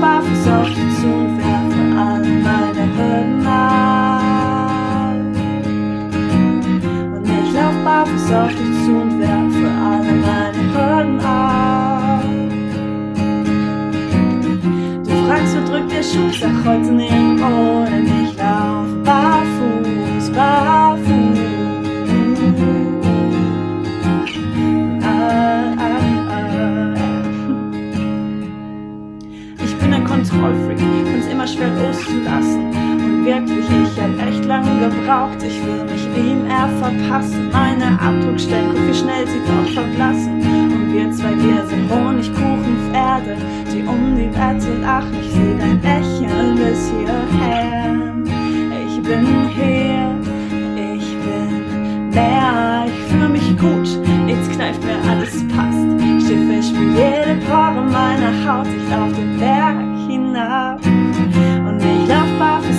barfuß auf dich zu und werfe alle meine Hürden ab. Und ich lauf barfuß auf dich zu und werfe alle meine Hürden ab. Du fragst, wo drückt der Schuh, sag heute nirgendwo, denn ich schwer loszulassen. Und wirklich, ich hab echt lange gebraucht, ich will mich ihm eher verpassen. Meine Abdruckstellen, guck wie schnell sie doch verblassen. Und wir zwei, wir sind Honigkuchenpferde, die um die Wette lachen. Ich seh dein Lächeln bis hierher. Ich bin hier, ich bin mehr, ich fühle mich gut, jetzt kneift mir alles passt. Schiffe spiel jede Pore meiner Haut, ich lauf den Berg hinab.